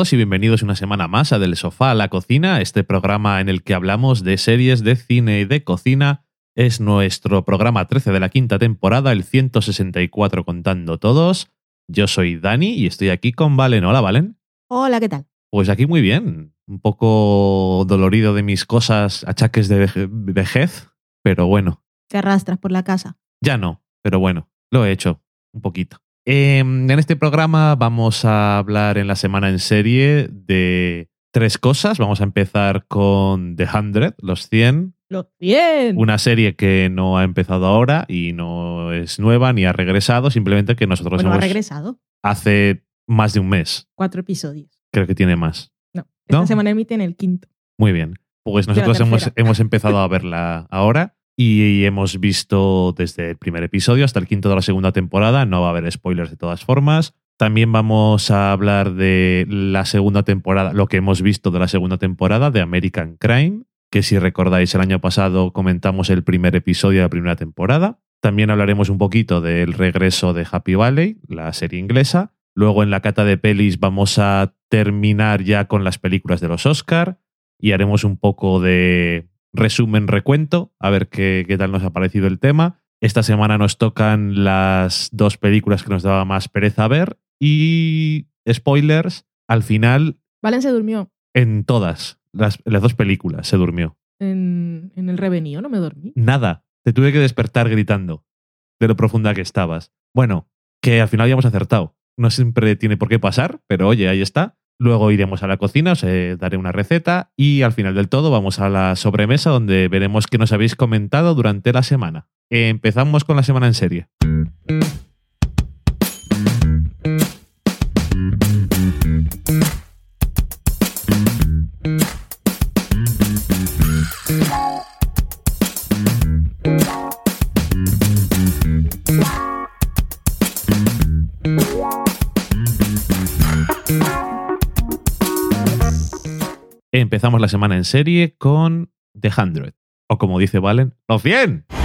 Todos y bienvenidos una semana más a Del Sofá a la Cocina, este programa en el que hablamos de series de cine y de cocina. Es nuestro programa 13 de la quinta temporada, el 164 contando todos. Yo soy Dani y estoy aquí con Valen. Hola, Valen. Hola, ¿qué tal? Pues aquí muy bien. Un poco dolorido de mis cosas, achaques de veje- vejez, pero bueno, Te arrastras por la casa. ya no, pero bueno, lo he hecho un poquito. Em, en este programa vamos a hablar en la semana en serie de tres cosas. Vamos a empezar con The 100, los 100, ¡Lo bien! una serie que no ha empezado ahora y no es nueva ni ha regresado, simplemente que nosotros bueno, ha hemos regresado. hace más de un mes, Cuatro episodios. creo que tiene más. No, esta ¿No? semana emiten el quinto. Muy bien. Pues nosotros hemos, hemos empezado a verla ahora y hemos visto desde el primer episodio hasta el quinto de la segunda temporada. No va a haber spoilers de todas formas. También vamos a hablar de la segunda temporada, lo que hemos visto de la segunda temporada de American Crime, que si recordáis el año pasado comentamos el primer episodio de la primera temporada. También hablaremos un poquito del regreso de Happy Valley, la serie inglesa. Luego en la cata de pelis vamos a terminar ya con las películas de los Oscar y haremos un poco de resumen, recuento, a ver qué, qué tal nos ha parecido el tema. Esta semana nos tocan las dos películas que nos daba más pereza ver y spoilers, al final Valen se durmió en todas las, las dos películas se durmió. en, en el revenido, no me dormí. Nada, te tuve que despertar gritando de lo profunda que estabas. Bueno, que al final ya hemos acertado. No siempre tiene por qué pasar, pero oye, ahí está. Luego iremos a la cocina, os eh, daré una receta y al final del todo vamos a la sobremesa donde veremos qué nos habéis comentado durante la semana. Empezamos con la semana en serie. Empezamos la semana en serie con The 100, o como dice Valen, los 100.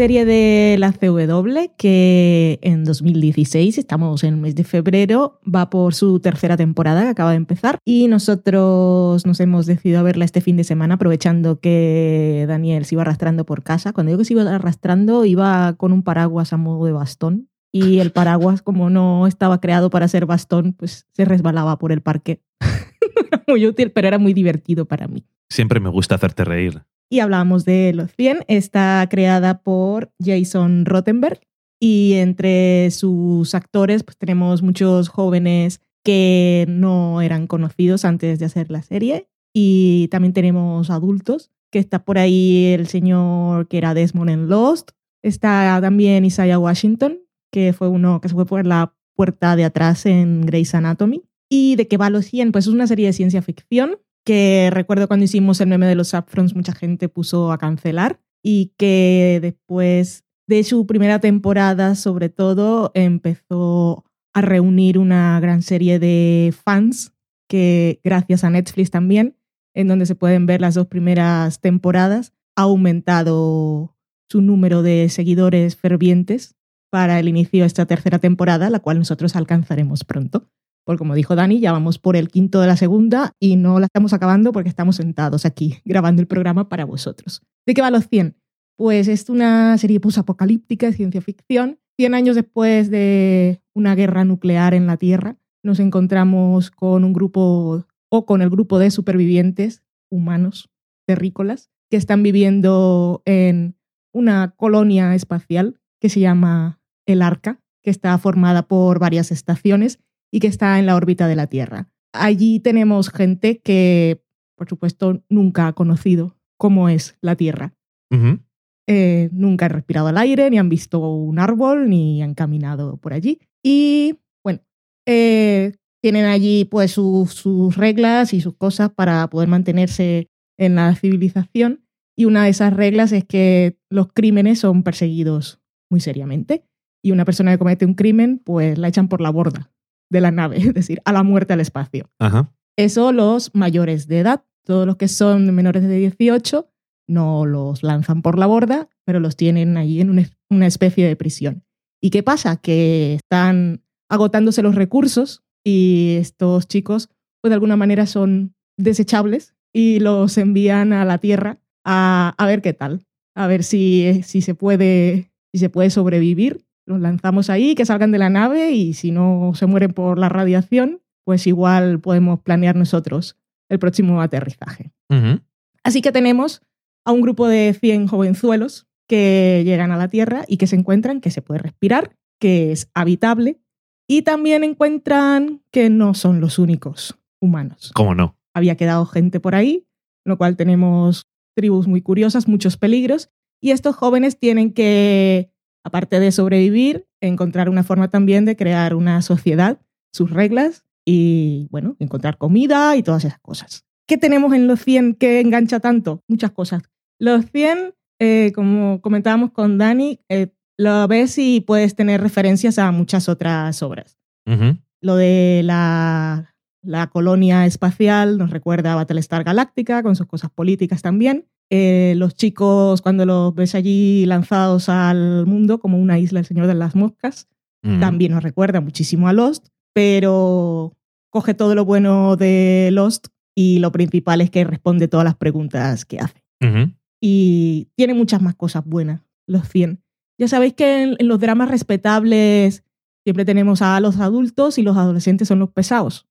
Serie de la CW que en 2016, estamos en el mes de febrero, va por su tercera temporada que acaba de empezar y nosotros nos hemos decidido a verla este fin de semana aprovechando que Daniel se iba arrastrando por casa. Cuando digo que se iba arrastrando, iba con un paraguas a modo de bastón y el paraguas como no estaba creado para ser bastón, pues se resbalaba por el parque. Era muy útil, pero era muy divertido para mí. Siempre me gusta hacerte reír. Y hablábamos de Los 100. Está creada por Jason Rottenberg y entre sus actores pues tenemos muchos jóvenes que no eran conocidos antes de hacer la serie y también tenemos adultos, que está por ahí el señor que era Desmond en Lost, está también Isaiah Washington, que fue uno que se fue por la puerta de atrás en Grey's Anatomy. ¿Y de qué va Los 100? Pues es una serie de ciencia ficción que recuerdo cuando hicimos el meme de los Saffrons mucha gente puso a cancelar y que después de su primera temporada sobre todo empezó a reunir una gran serie de fans que gracias a Netflix también, en donde se pueden ver las dos primeras temporadas, ha aumentado su número de seguidores fervientes para el inicio de esta tercera temporada, la cual nosotros alcanzaremos pronto. Porque como dijo Dani, ya vamos por el quinto de la segunda y no la estamos acabando porque estamos sentados aquí grabando el programa para vosotros. ¿De qué va los 100? Pues es una serie posapocalíptica de ciencia ficción. 100 años después de una guerra nuclear en la Tierra, nos encontramos con un grupo o con el grupo de supervivientes humanos terrícolas que están viviendo en una colonia espacial que se llama el Arca, que está formada por varias estaciones y que está en la órbita de la Tierra. Allí tenemos gente que, por supuesto, nunca ha conocido cómo es la Tierra. Eh, nunca han respirado el aire, ni han visto un árbol, ni han caminado por allí. Y bueno, eh, tienen allí pues sus reglas y sus cosas para poder mantenerse en la civilización. Y una de esas reglas es que los crímenes son perseguidos muy seriamente. Y una persona que comete un crimen, pues la echan por la borda de la nave, es decir, a la muerte al espacio. Ajá. Eso los mayores de edad, todos los que son menores de 18, no los lanzan por la borda, pero los tienen allí en una, una especie de prisión. ¿Y qué pasa? Que están agotándose los recursos y estos chicos, pues de alguna manera son desechables y los envían a la Tierra a, a ver qué tal, a ver si, si, se puede, si se puede sobrevivir. Los lanzamos ahí, que salgan de la nave y si no se mueren por la radiación, pues igual podemos planear nosotros el próximo aterrizaje. Así que tenemos a un grupo de 100 jovenzuelos que llegan a la Tierra y que se encuentran que se puede respirar, que es habitable y también encuentran que no son los únicos humanos. ¿Cómo no? Había quedado gente por ahí, lo cual tenemos tribus muy curiosas, muchos peligros y estos jóvenes tienen que, aparte de sobrevivir, encontrar una forma también de crear una sociedad, sus reglas y, bueno, encontrar comida y todas esas cosas. ¿Qué tenemos en los 100 que engancha tanto? Muchas cosas. Los 100, eh, como comentábamos con Dani, eh, lo ves y puedes tener referencias a muchas otras obras. Lo de la, la colonia espacial nos recuerda a Battlestar Galactica, con sus cosas políticas también. Eh, los chicos, cuando los ves allí lanzados al mundo como una isla, el Señor de las Moscas, también nos recuerda muchísimo a Lost, pero coge todo lo bueno de Lost y lo principal es que responde todas las preguntas que hace. Y tiene muchas más cosas buenas, los 100. Ya sabéis que en, en los dramas respetables siempre tenemos a los adultos y los adolescentes son los pesados.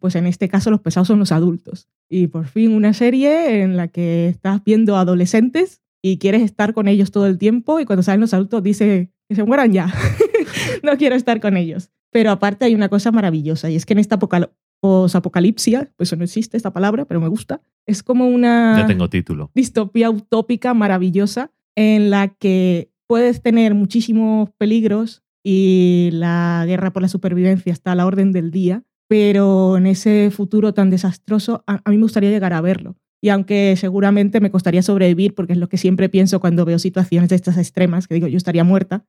Pues en este caso los pesados son los adultos. Y por fin una serie en la que estás viendo adolescentes y quieres estar con ellos todo el tiempo y cuando salen los adultos dice que se mueran ya. no quiero estar con ellos. Pero aparte hay una cosa maravillosa y es que en esta apocal- posapocalipsia, pues no existe esta palabra, pero me gusta, es como una Ya tengo título. distopía utópica maravillosa en la que puedes tener muchísimos peligros y la guerra por la supervivencia está a la orden del día, pero en ese futuro tan desastroso a, a mí me gustaría llegar a verlo. Y aunque seguramente me costaría sobrevivir, porque es lo que siempre pienso cuando veo situaciones de estas extremas, que digo, yo estaría muerta,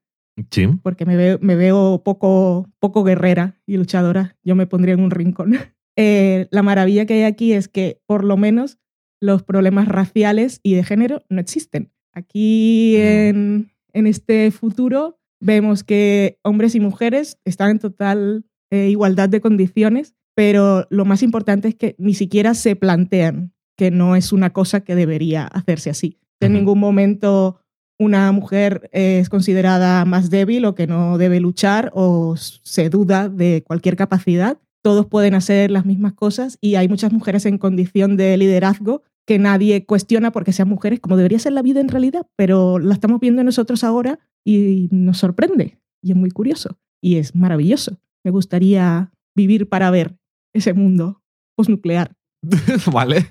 Sí. porque me veo, me veo poco, poco guerrera y luchadora, yo me pondría en un rincón. Eh, la maravilla que hay aquí es que por lo menos los problemas raciales y de género no existen. Aquí en, en este futuro vemos que hombres y mujeres están en total eh, igualdad de condiciones, pero lo más importante es que ni siquiera se plantean que no es una cosa que debería hacerse así. En ningún momento una mujer es considerada más débil o que no debe luchar o se duda de cualquier capacidad. Todos pueden hacer las mismas cosas y hay muchas mujeres en condición de liderazgo que nadie cuestiona porque sean mujeres, como debería ser la vida en realidad, pero la estamos viendo nosotros ahora y nos sorprende y es muy curioso y es maravilloso. Me gustaría vivir para ver ese mundo postnuclear. vale.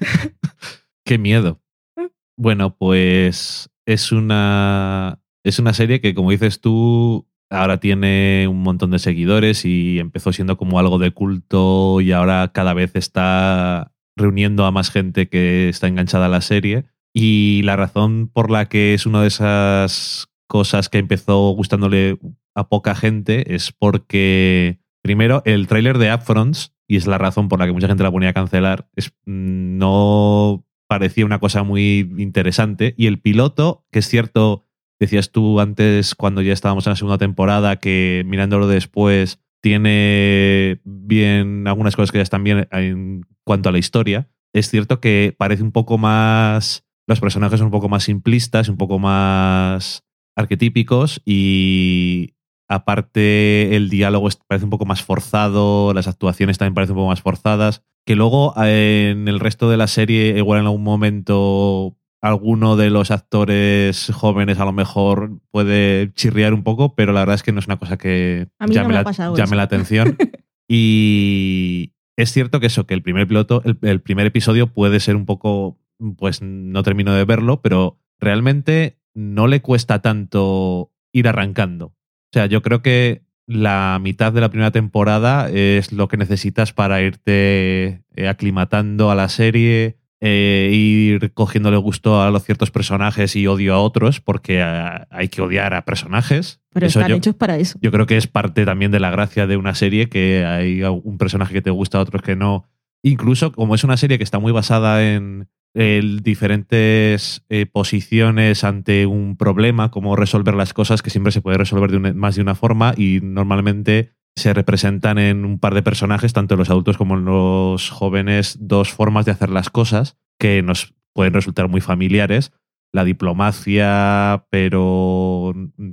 Qué miedo. ¿Eh? Bueno, pues es una, es una serie que, como dices tú, ahora tiene un montón de seguidores y empezó siendo como algo de culto y ahora cada vez está reuniendo a más gente que está enganchada a la serie. Y la razón por la que es una de esas cosas que empezó gustándole a poca gente es porque, primero, el tráiler de Upfronts, y es la razón por la que mucha gente la ponía a cancelar, es, mm, no parecía una cosa muy interesante. Y el piloto, que es cierto, decías tú antes cuando ya estábamos en la segunda temporada, que mirándolo después tiene bien algunas cosas que ya están bien en cuanto a la historia. Es cierto que parece un poco más. Los personajes son un poco más simplistas, un poco más arquetípicos y aparte el diálogo parece un poco más forzado, las actuaciones también parecen un poco más forzadas, que luego eh, en el resto de la serie igual en algún momento alguno de los actores jóvenes a lo mejor puede chirriar un poco, pero la verdad es que no es una cosa que no llame, la, llame atención. y es cierto que eso, que el primer piloto, el, el primer episodio puede ser un poco, pues no termino de verlo, pero realmente no le cuesta tanto ir arrancando. O sea, yo creo que la mitad de la primera temporada es lo que necesitas para irte eh, aclimatando a la serie, eh, ir cogiéndole gusto a los ciertos personajes y odio a otros, porque ah, hay que odiar a personajes. Pero Eso están yo- hechos para eso. Yo creo que es parte también de la gracia de una serie, que hay un personaje que te gusta, otros que no. Incluso como es una serie que está muy basada en el diferentes eh, posiciones ante un problema, cómo resolver las cosas, que siempre se puede resolver de una- más de una forma y normalmente se representan en un par de personajes, tanto en los adultos como en los jóvenes, dos formas de hacer las cosas que nos pueden resultar muy familiares. La diplomacia, pero mm,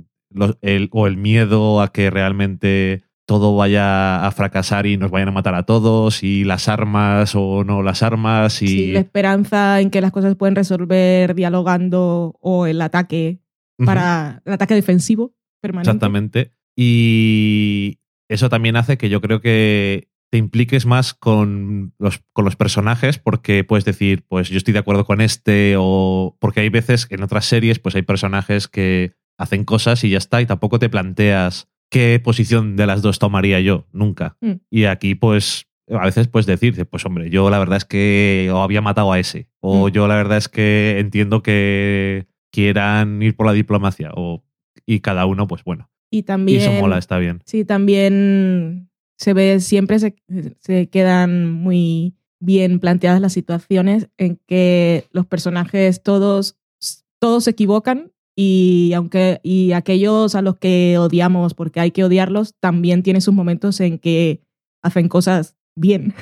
el, o el miedo a que realmente todo vaya a fracasar y nos vayan a matar a todos, y las armas o no las armas, y Sí, la esperanza en que las cosas pueden resolver dialogando o el ataque para el ataque defensivo permanente. Exactamente. Y eso también hace que yo creo que te impliques más con los, con los personajes porque puedes decir, pues yo estoy de acuerdo con este o porque hay veces en otras series pues hay personajes que hacen cosas y ya está y tampoco te planteas qué posición de las dos tomaría yo, nunca. Mm. Y aquí pues a veces puedes decir, pues hombre, yo la verdad es que o había matado a ese o Mm. yo la verdad es que entiendo que quieran ir por la diplomacia o y cada uno pues bueno. Y Y también, eso mola, está bien. sí, también se ve, siempre se, se quedan muy bien planteadas las situaciones en que los personajes todos, todos se equivocan y aunque y aquellos a los que odiamos porque hay que odiarlos también tienen sus momentos en que hacen cosas bien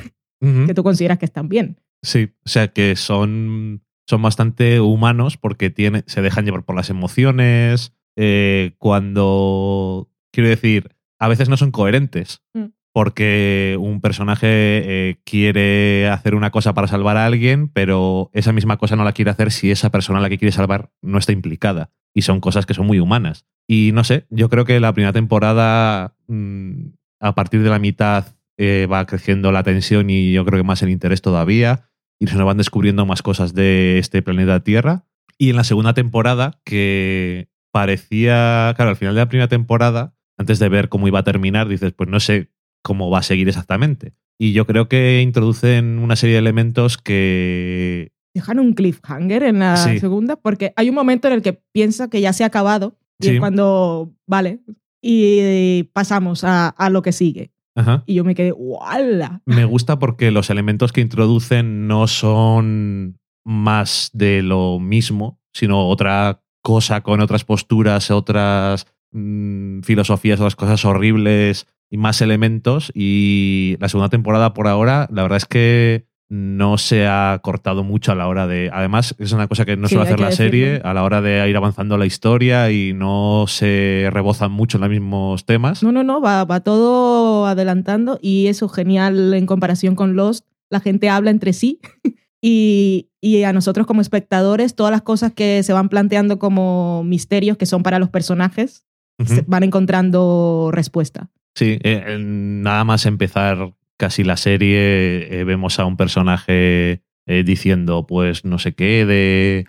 que tú consideras que están bien Sí, o sea que son, son bastante humanos porque tiene, se dejan llevar por las emociones. eh, cuando, quiero decir, a veces no son coherentes. Mm. Porque un personaje eh, quiere hacer una cosa para salvar a alguien, pero esa misma cosa no la quiere hacer si esa persona a la que quiere salvar no está implicada. Y son cosas que son muy humanas. Y no sé, yo creo que la primera temporada, mm, a partir de la mitad, eh, va creciendo la tensión y yo creo que más el interés todavía. Y se nos van descubriendo más cosas de este planeta Tierra. Y en la segunda temporada, que parecía, claro, al final de la primera temporada, antes de ver cómo iba a terminar, dices, pues no sé cómo va a seguir exactamente. Y yo creo que introducen una serie de elementos que dejan un cliffhanger en la Sí. segunda porque hay un momento en el que piensa que ya se ha acabado y Sí. es cuando vale y pasamos a, a lo que sigue ajá, y yo me quedé ¡wala! me gusta porque los elementos que introducen no son más de lo mismo, sino otra cosa con otras posturas, otras mm, filosofías, otras cosas horribles y más elementos. Y la segunda temporada por ahora, la verdad es que no se ha cortado mucho a la hora de... Además, es una cosa que no Sí, suele hacer la serie, a la hora de ir avanzando la historia y no se rebozan mucho en los mismos temas. No, no, no, va, va todo adelantando y eso genial en comparación con Lost. La gente habla entre sí y, y a nosotros como espectadores todas las cosas que se van planteando como misterios que son para los personajes se van encontrando respuesta. Sí, eh, nada más empezar casi la serie, eh, vemos a un personaje eh, diciendo, pues no sé qué, de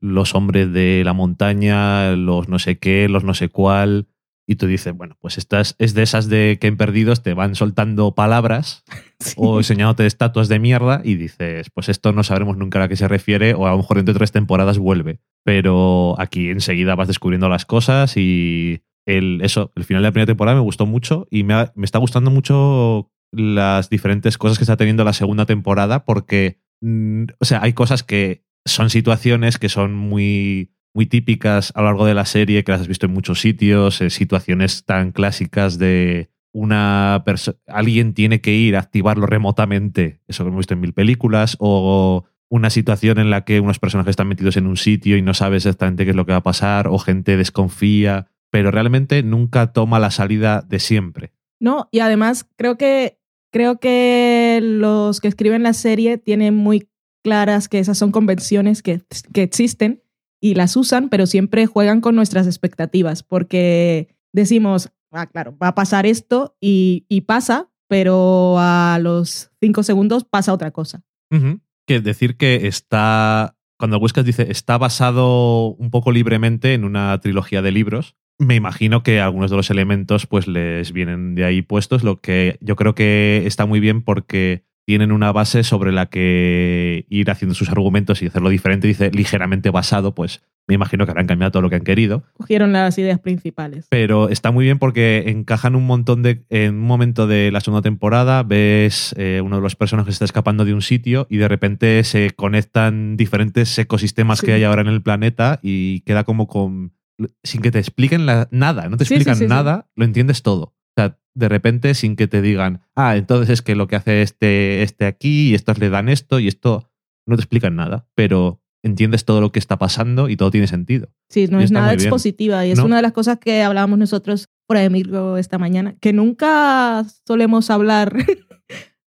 los hombres de la montaña, los no sé qué, los no sé cuál. Y tú dices, bueno, pues estas es de esas de que en Perdidos te van soltando palabras o enseñándote estatuas de mierda y dices, pues esto no sabremos nunca a qué se refiere o a lo mejor dentro de tres temporadas vuelve. Pero aquí enseguida vas descubriendo las cosas y el, eso, el final de la primera temporada me gustó mucho y me, me está gustando mucho las diferentes cosas que está teniendo la segunda temporada porque, mm, o sea, hay cosas que son situaciones que son muy, muy típicas a lo largo de la serie, que las has visto en muchos sitios, eh, situaciones tan clásicas de una persona, alguien tiene que ir a activarlo remotamente, eso que hemos visto en mil películas, o una situación en la que unos personajes están metidos en un sitio y no sabes exactamente qué es lo que va a pasar, o gente desconfía, pero realmente nunca toma la salida de siempre. No, y además creo que creo que los que escriben la serie tienen muy claras que esas son convenciones que, que existen y las usan, pero siempre juegan con nuestras expectativas, porque decimos, ah, claro, va a pasar esto y, y pasa, pero a los cinco segundos pasa otra cosa. Ujú. Que decir que está, cuando buscas dice, está basado un poco libremente en una trilogía de libros, me imagino que algunos de los elementos pues les vienen de ahí puestos, lo que yo creo que está muy bien porque tienen una base sobre la que ir haciendo sus argumentos y hacerlo diferente, dice ligeramente basado, pues me imagino que habrán cambiado todo lo que han querido. Cogieron las ideas principales. Pero está muy bien porque encajan un montón de. En un momento de la segunda temporada, ves eh, uno de los personajes que está escapando de un sitio y de repente se conectan diferentes ecosistemas Sí. que hay ahora en el planeta y queda como con. Sin que te expliquen la- nada, no te sí, explican sí, sí. nada, lo entiendes todo. O sea, de repente, sin que te digan, ah, entonces es que lo que hace este, este aquí y estos le dan esto y esto. No te explican nada, pero entiendes todo lo que está pasando y todo tiene sentido. Sí, no Y es nada expositiva y es No. una de las cosas que hablábamos nosotros por micro esta mañana, que nunca solemos hablar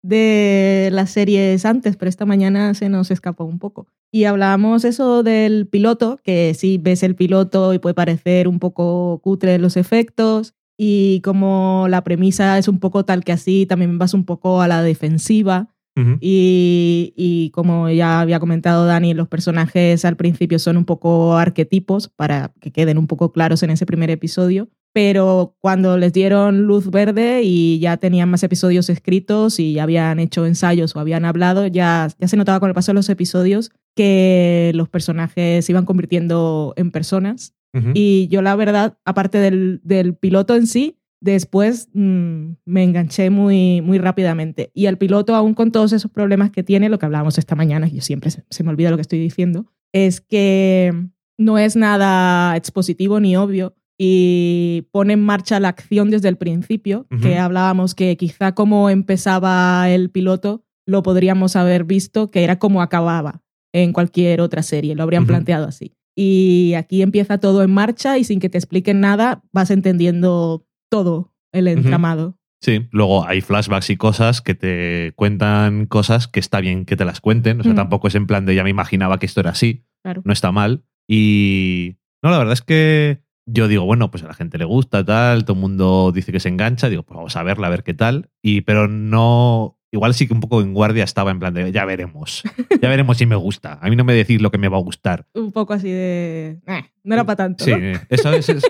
de las series antes, pero esta mañana se nos escapó un poco. Y hablábamos eso del piloto, que sí ves el piloto y puede parecer un poco cutre los efectos y como la premisa es un poco tal que así, también vas un poco a la defensiva. Y, y como ya había comentado Dani, los personajes al principio son un poco arquetipos para que queden un poco claros en ese primer episodio, pero cuando les dieron luz verde y ya tenían más episodios escritos y ya habían hecho ensayos o habían hablado, ya, ya se notaba con el paso de los episodios que los personajes se iban convirtiendo en personas. Y yo la verdad, aparte del, del piloto en sí, después mm, me enganché muy, muy rápidamente. Y el piloto, aún con todos esos problemas que tiene, lo que hablábamos esta mañana, yo siempre se, se me olvida lo que estoy diciendo, es que no es nada expositivo ni obvio y pone en marcha la acción desde el principio, que hablábamos que quizá como empezaba el piloto lo podríamos haber visto, que era como acababa en cualquier otra serie, lo habrían planteado así. Y aquí empieza todo en marcha y sin que te expliquen nada vas entendiendo todo el entramado. Sí, luego hay flashbacks y cosas que te cuentan cosas que está bien que te las cuenten. O sea, Mm. tampoco es en plan de ya me imaginaba que esto era así. Claro. No está mal. Y no, la verdad es que yo digo, bueno, pues a la gente le gusta, tal, todo el mundo dice que se engancha. Digo, pues vamos a verla, a ver qué tal. Y, pero no. Igual sí que un poco en guardia estaba en plan de ya veremos. Ya veremos si me gusta. A mí no me decís lo que me va a gustar. Un poco así de... "Eh, no era para tanto. Sí, ¿no? eso es, es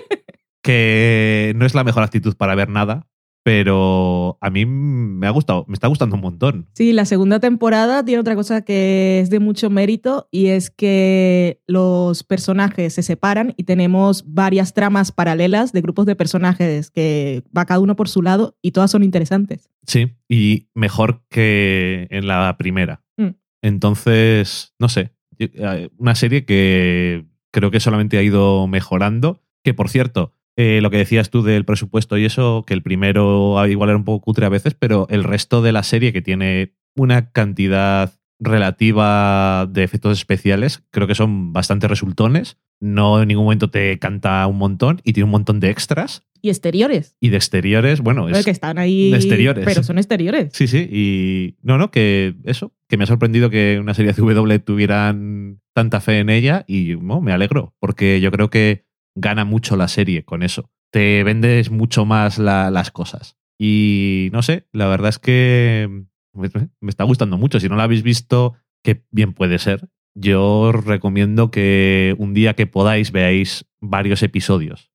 que no es la mejor actitud para ver nada, pero a mí me ha gustado, me está gustando un montón. Sí, la segunda temporada tiene otra cosa que es de mucho mérito y es que los personajes se separan y tenemos varias tramas paralelas de grupos de personajes que va cada uno por su lado y todas son interesantes. Sí, y mejor que en la primera. Mm. Entonces, no sé, eh, una serie que creo que solamente ha ido mejorando, que por cierto, eh, lo que decías tú del presupuesto y eso, que el primero igual era un poco cutre a veces, pero el resto de la serie que tiene una cantidad relativa de efectos especiales, creo que son bastante resultones. No en ningún momento te canta un montón y tiene un montón de extras. Y exteriores. Y de exteriores, bueno, es, que están ahí. de exteriores. Pero son exteriores. Sí, sí, y no, no, que eso, que me ha sorprendido que una serie CW tuvieran tanta fe en ella y me alegro, porque yo creo que gana mucho la serie con eso. Te vendes mucho más la- las cosas. Y no sé, la verdad es que me, me está gustando mucho. Si no la habéis visto, que bien puede ser. Yo os recomiendo que un día que podáis veáis varios episodios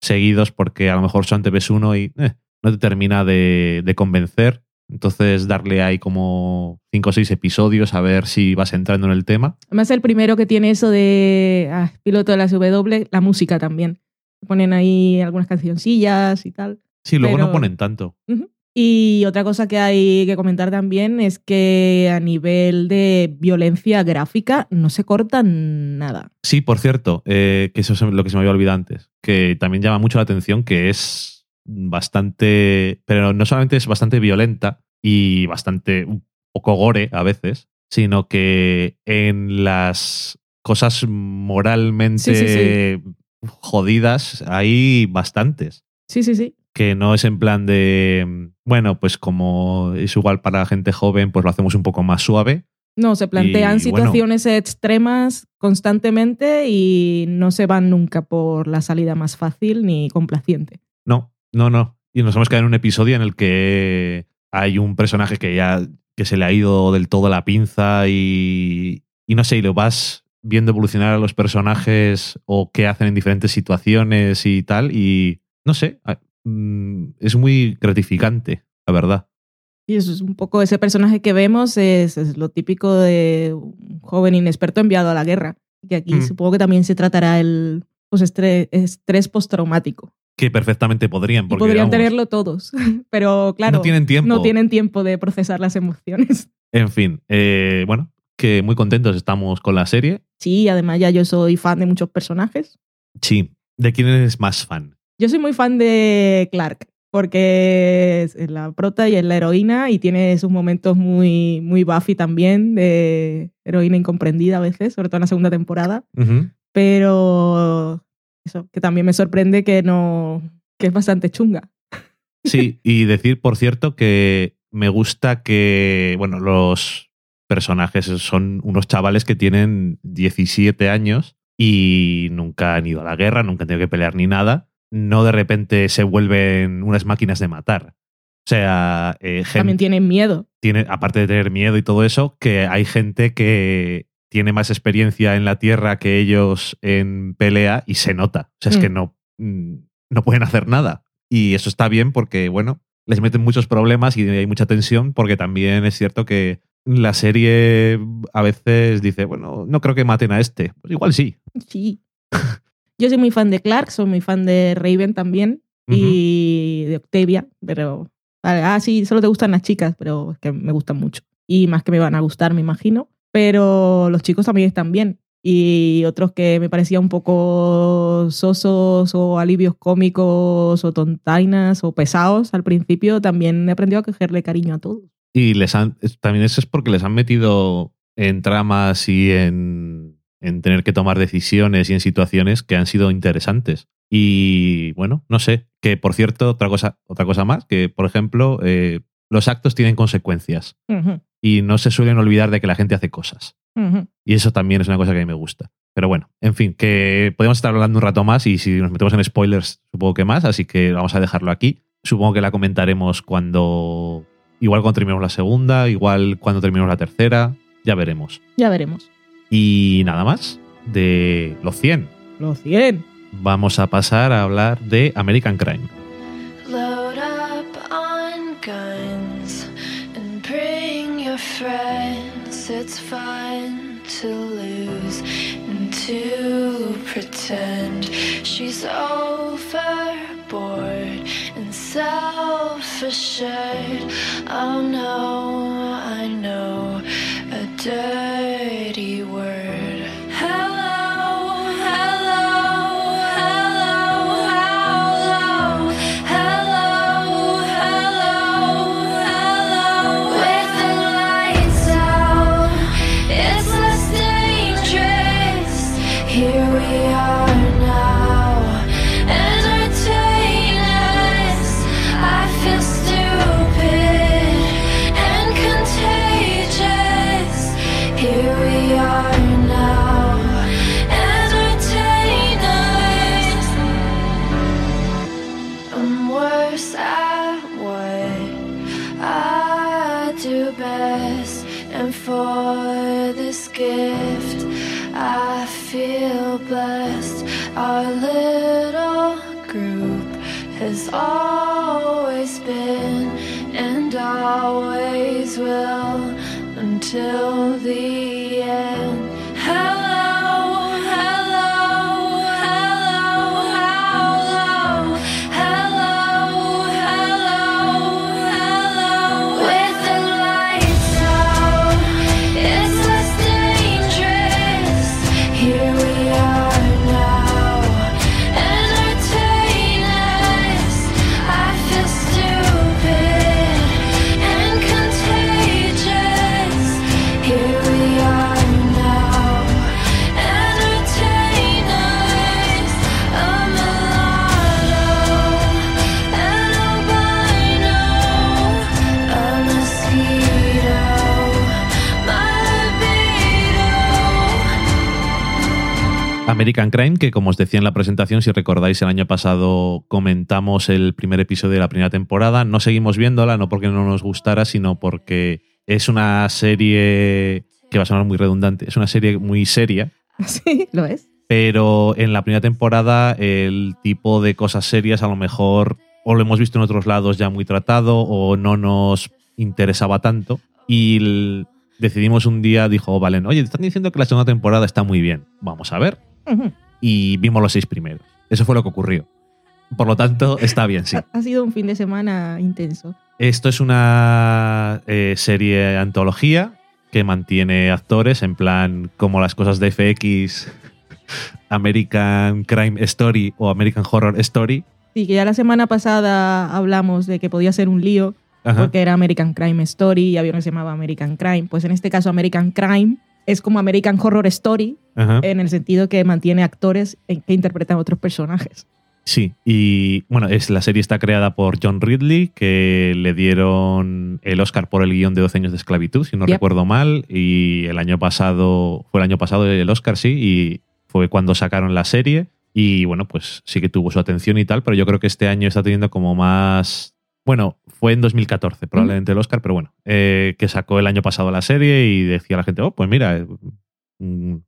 seguidos porque a lo mejor solamente ves uno y eh, no te termina de, de convencer. Entonces darle ahí como cinco o seis episodios a ver si vas entrando en el tema. Además, el primero que tiene eso de ah, piloto de las W, la música también. Ponen ahí algunas cancioncillas y tal. Sí, luego Pero- no ponen tanto. Y otra cosa que hay que comentar también es que a nivel de violencia gráfica no se corta nada. Sí, por cierto, eh, que eso es lo que se me había olvidado antes, que también llama mucho la atención que es bastante, pero no solamente es bastante violenta y bastante un poco gore a veces, sino que en las cosas moralmente Sí, sí, jodidas hay bastantes. Sí, sí, sí. que no es en plan de, bueno, pues como es igual para gente joven, pues lo hacemos un poco más suave. No, se plantean Y, bueno. situaciones extremas constantemente y no se van nunca por la salida más fácil ni complaciente. No, no, no. Y nos hemos quedado en un episodio en el que hay un personaje que ya que se le ha ido del todo la pinza y, y no sé, y lo vas viendo evolucionar a los personajes o qué hacen en diferentes situaciones y tal. Y no sé, mm, es muy gratificante, la verdad. Y es un poco ese personaje que vemos, es, lo típico de un joven inexperto enviado a la guerra. Que aquí Mm. supongo que también se tratará el pues, estrés, estrés postraumático. Que perfectamente podrían. Y Porque, podrían vamos, tenerlo todos. Pero claro, No tienen tiempo. no tienen tiempo de procesar las emociones. En fin, eh, bueno, que muy contentos estamos con la serie. Sí, además ya yo soy fan de muchos personajes. Sí. ¿De quién eres más fan? Yo soy muy fan de Clark, porque es la prota y es la heroína y tiene sus momentos muy, muy Buffy también, de heroína incomprendida a veces, sobre todo en la segunda temporada. Pero eso, que también me sorprende que no, que es bastante chunga. Sí, y decir, por cierto, que me gusta que, bueno, los personajes son unos chavales que tienen 17 años y nunca han ido a la guerra, nunca han tenido que pelear ni nada. No de repente se vuelven unas máquinas de matar. O sea, eh, gen- También tienen miedo. tiene, aparte de tener miedo y todo eso, que hay gente que tiene más experiencia en la tierra que ellos en pelea y se nota. O sea, es Mm. que no, mm, no pueden hacer nada. Y eso está bien porque, bueno, les meten muchos problemas y hay mucha tensión porque también es cierto que la serie a veces dice, bueno, no creo que maten a este. Pues igual sí. Sí. Yo soy muy fan de Clark, soy muy fan de Raven también y de Octavia, pero... Ah, sí, solo te gustan las chicas, pero es que me gustan mucho. Y más que me van a gustar, me imagino. Pero los chicos también están bien. Y otros que me parecían un poco sosos o alivios cómicos o tontainas o pesados al principio, también he aprendido a cogerle cariño a todos. Y les han, también eso es porque les han metido en tramas y en, en tener que tomar decisiones y en situaciones que han sido interesantes. Y bueno, no sé, que por cierto, otra cosa, otra cosa más, que por ejemplo, eh, los actos tienen consecuencias Ujú, y no se suelen olvidar de que la gente hace cosas. Y eso también es una cosa que a mí me gusta. Pero bueno, en fin, que podemos estar hablando un rato más y si nos metemos en spoilers, supongo que más, así que vamos a dejarlo aquí. Supongo que la comentaremos cuando. Igual cuando terminemos la segunda, igual cuando terminemos la tercera, ya veremos. Ya veremos. Y nada más, de los 100. Los 100. Vamos a pasar a hablar de American Crime. Friends. It's fun to lose and to pretend she's overboard and self assured. Oh no, I know a dirty American Crime, que como os decía en la presentación, si recordáis, el año pasado comentamos el primer episodio de la primera temporada. No seguimos viéndola, no porque no nos gustara, sino porque es una serie que va a sonar muy redundante, es una serie muy seria Sí, lo es. Pero en la primera temporada el tipo de cosas serias a lo mejor o lo hemos visto en otros lados ya muy tratado o no nos interesaba tanto. Y el- decidimos un día, dijo "Oh, Valen, oye, te están diciendo que la segunda temporada está muy bien. Vamos a ver. Y vimos los seis primeros. Eso fue lo que ocurrió. Por lo tanto, está bien, sí. Ha, sido un fin de semana intenso. Esto es una eh, serie antología que mantiene actores en plan como las cosas de FX, American Crime Story o American Horror Story. Sí, que ya la semana pasada hablamos de que podía ser un lío Ajá. porque era American Crime Story y había uno que se llamaba American Crime. Pues en este caso American Crime es como American Horror Story Ajá. en el sentido que mantiene actores que interpretan otros personajes. Sí, y bueno, es, la serie está creada por John Ridley, que le dieron el Oscar por el guion de 12 años de esclavitud, si no Yep. recuerdo mal, y el año pasado, fue el año pasado el Oscar, sí, y fue cuando sacaron la serie, y bueno, pues sí que tuvo su atención y tal, pero yo creo que este año está teniendo como más... Bueno, fue en 2014 probablemente el Oscar, pero bueno, eh, que sacó el año pasado la serie y decía la gente, oh, pues mira, eh,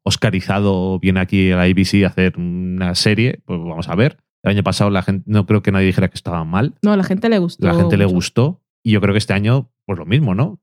Oscarizado viene aquí a la ABC a hacer una serie, pues vamos a ver. El año pasado la gente, no creo que nadie dijera que estaba mal. No, a la gente le gustó. La gente le gustó. Y yo creo que este año, pues lo mismo, ¿no?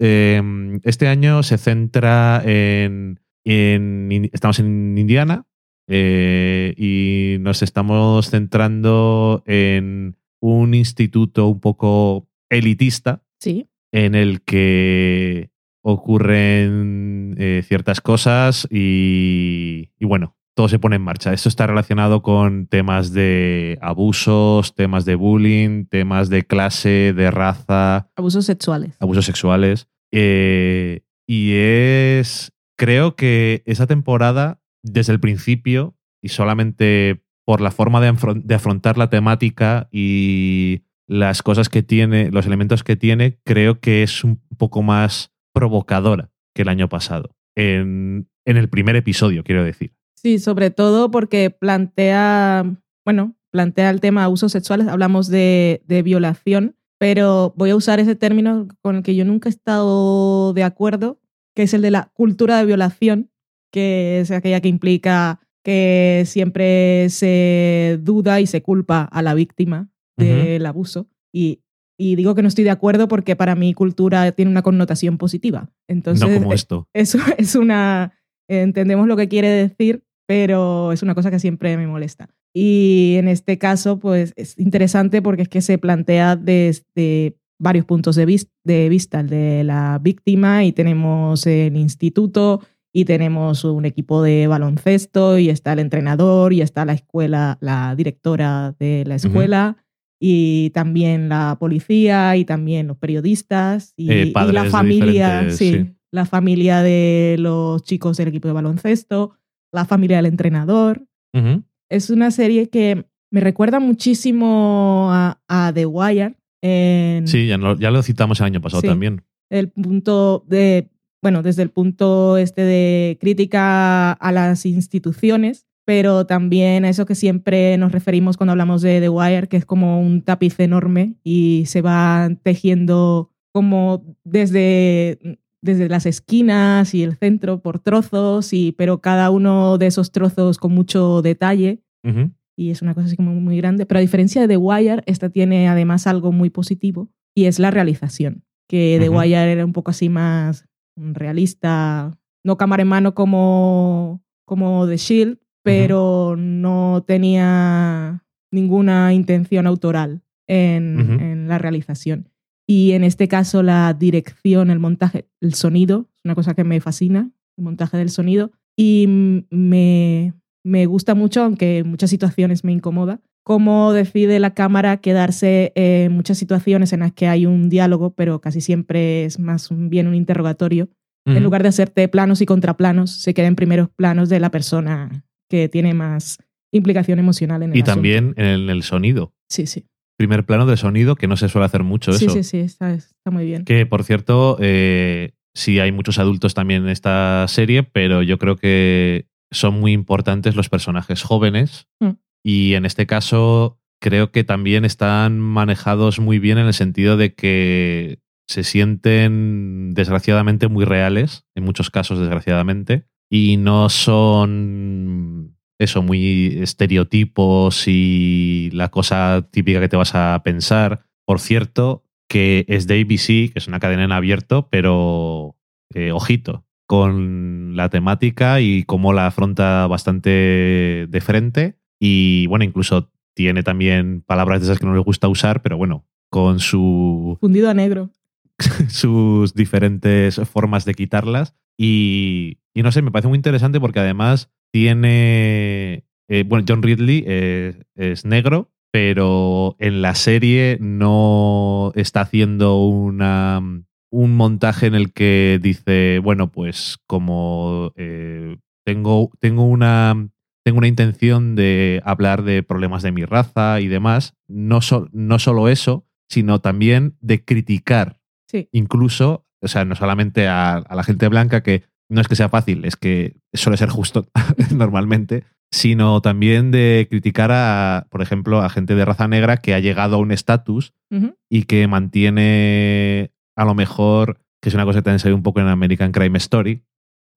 Eh, este año se centra en. en- estamos en Indiana eh, y nos estamos centrando en un instituto un poco elitista Sí. en el que ocurren eh, ciertas cosas y, y bueno, todo se pone en marcha. Esto está relacionado con temas de abusos, temas de bullying, temas de clase, de raza, Abusos sexuales. abusos sexuales. Eh, y es, creo que esa temporada, desde el principio, y solamente por la forma de, afron- de afrontar la temática y las cosas que tiene, los elementos que tiene, creo que es un poco más provocadora que el año pasado. En, en el primer episodio, quiero decir. Sí, sobre todo porque plantea, bueno, plantea el tema abusos sexuales, hablamos de, de violación, pero voy a usar ese término con el que yo nunca he estado de acuerdo, que es el de la cultura de violación, que es aquella que implica que siempre se duda y se culpa a la víctima del abuso. Y, y digo que no estoy de acuerdo porque para mí cultura tiene una connotación positiva. Entonces, no como eh, esto. eso es una. Entendemos lo que quiere decir, pero es una cosa que siempre me molesta. Y en este caso, pues es interesante porque es que se plantea desde varios puntos de, vis- de vista, el de la víctima, y tenemos el instituto, y tenemos un equipo de baloncesto, y está el entrenador, y está la escuela, la directora de la escuela. Y también la policía y también los periodistas y, Eh, y la familia, sí, sí. la familia de los chicos del equipo de baloncesto, la familia del entrenador. Es una serie que me recuerda muchísimo a, a The Wire en Sí, ya, lo citamos el año pasado Sí. también. el punto de, bueno, desde el punto este de crítica a las instituciones, pero también a eso que siempre nos referimos cuando hablamos de The Wire, que es como un tapiz enorme y se va tejiendo como desde, desde las esquinas y el centro por trozos, y, pero cada uno de esos trozos con mucho detalle Ujú. y es una cosa así como muy grande. Pero a diferencia de The Wire, esta tiene además algo muy positivo y es la realización. Que The Ujú. Wire era un poco así más realista, no cámara en mano como, como The Shield, pero no tenía ninguna intención autoral en, en la realización. Y en este caso, la dirección, el montaje, el sonido, es una cosa que me fascina, el montaje del sonido. Y me, me gusta mucho, aunque en muchas situaciones me incomoda, cómo decide la cámara quedarse en muchas situaciones en las que hay un diálogo, pero casi siempre es más un- bien un interrogatorio. En lugar de hacerte planos y contraplanos, se queda en primeros planos de la persona que tiene más implicación emocional en el y asunto. también en el sonido. Sí, sí. Primer plano de sonido, que no se suele hacer mucho Sí, eso. sí, sí, está, está muy bien. Que, por cierto, eh, sí hay muchos adultos también en esta serie, pero yo creo que son muy importantes los personajes jóvenes. Mm. Y en este caso, creo que también están manejados muy bien en el sentido de que se sienten desgraciadamente muy reales, en muchos casos desgraciadamente, y no son eso, muy estereotipos y la cosa típica que te vas a pensar. Por cierto, que es de ABC, que es una cadena en abierto, pero eh, ojito con la temática y cómo la afronta bastante de frente. Y bueno, incluso tiene también palabras de esas que no les gusta usar, pero bueno, con su, Fundido a negro. sus diferentes formas de quitarlas. Y, y no sé, me parece muy interesante porque además tiene. eh, bueno, John Ridley eh, es negro, pero en la serie no está haciendo una, un montaje en el que dice, bueno, pues como eh, tengo, tengo una. Tengo una intención de hablar de problemas de mi raza y demás. No, so- no solo eso, sino también de criticar Sí. incluso, o sea, no solamente a, a la gente blanca, que no es que sea fácil, es que suele ser justo normalmente, sino también de criticar a, por ejemplo, a gente de raza negra que ha llegado a un estatus y que mantiene a lo mejor, que es una cosa que también se ve un poco en American Crime Story,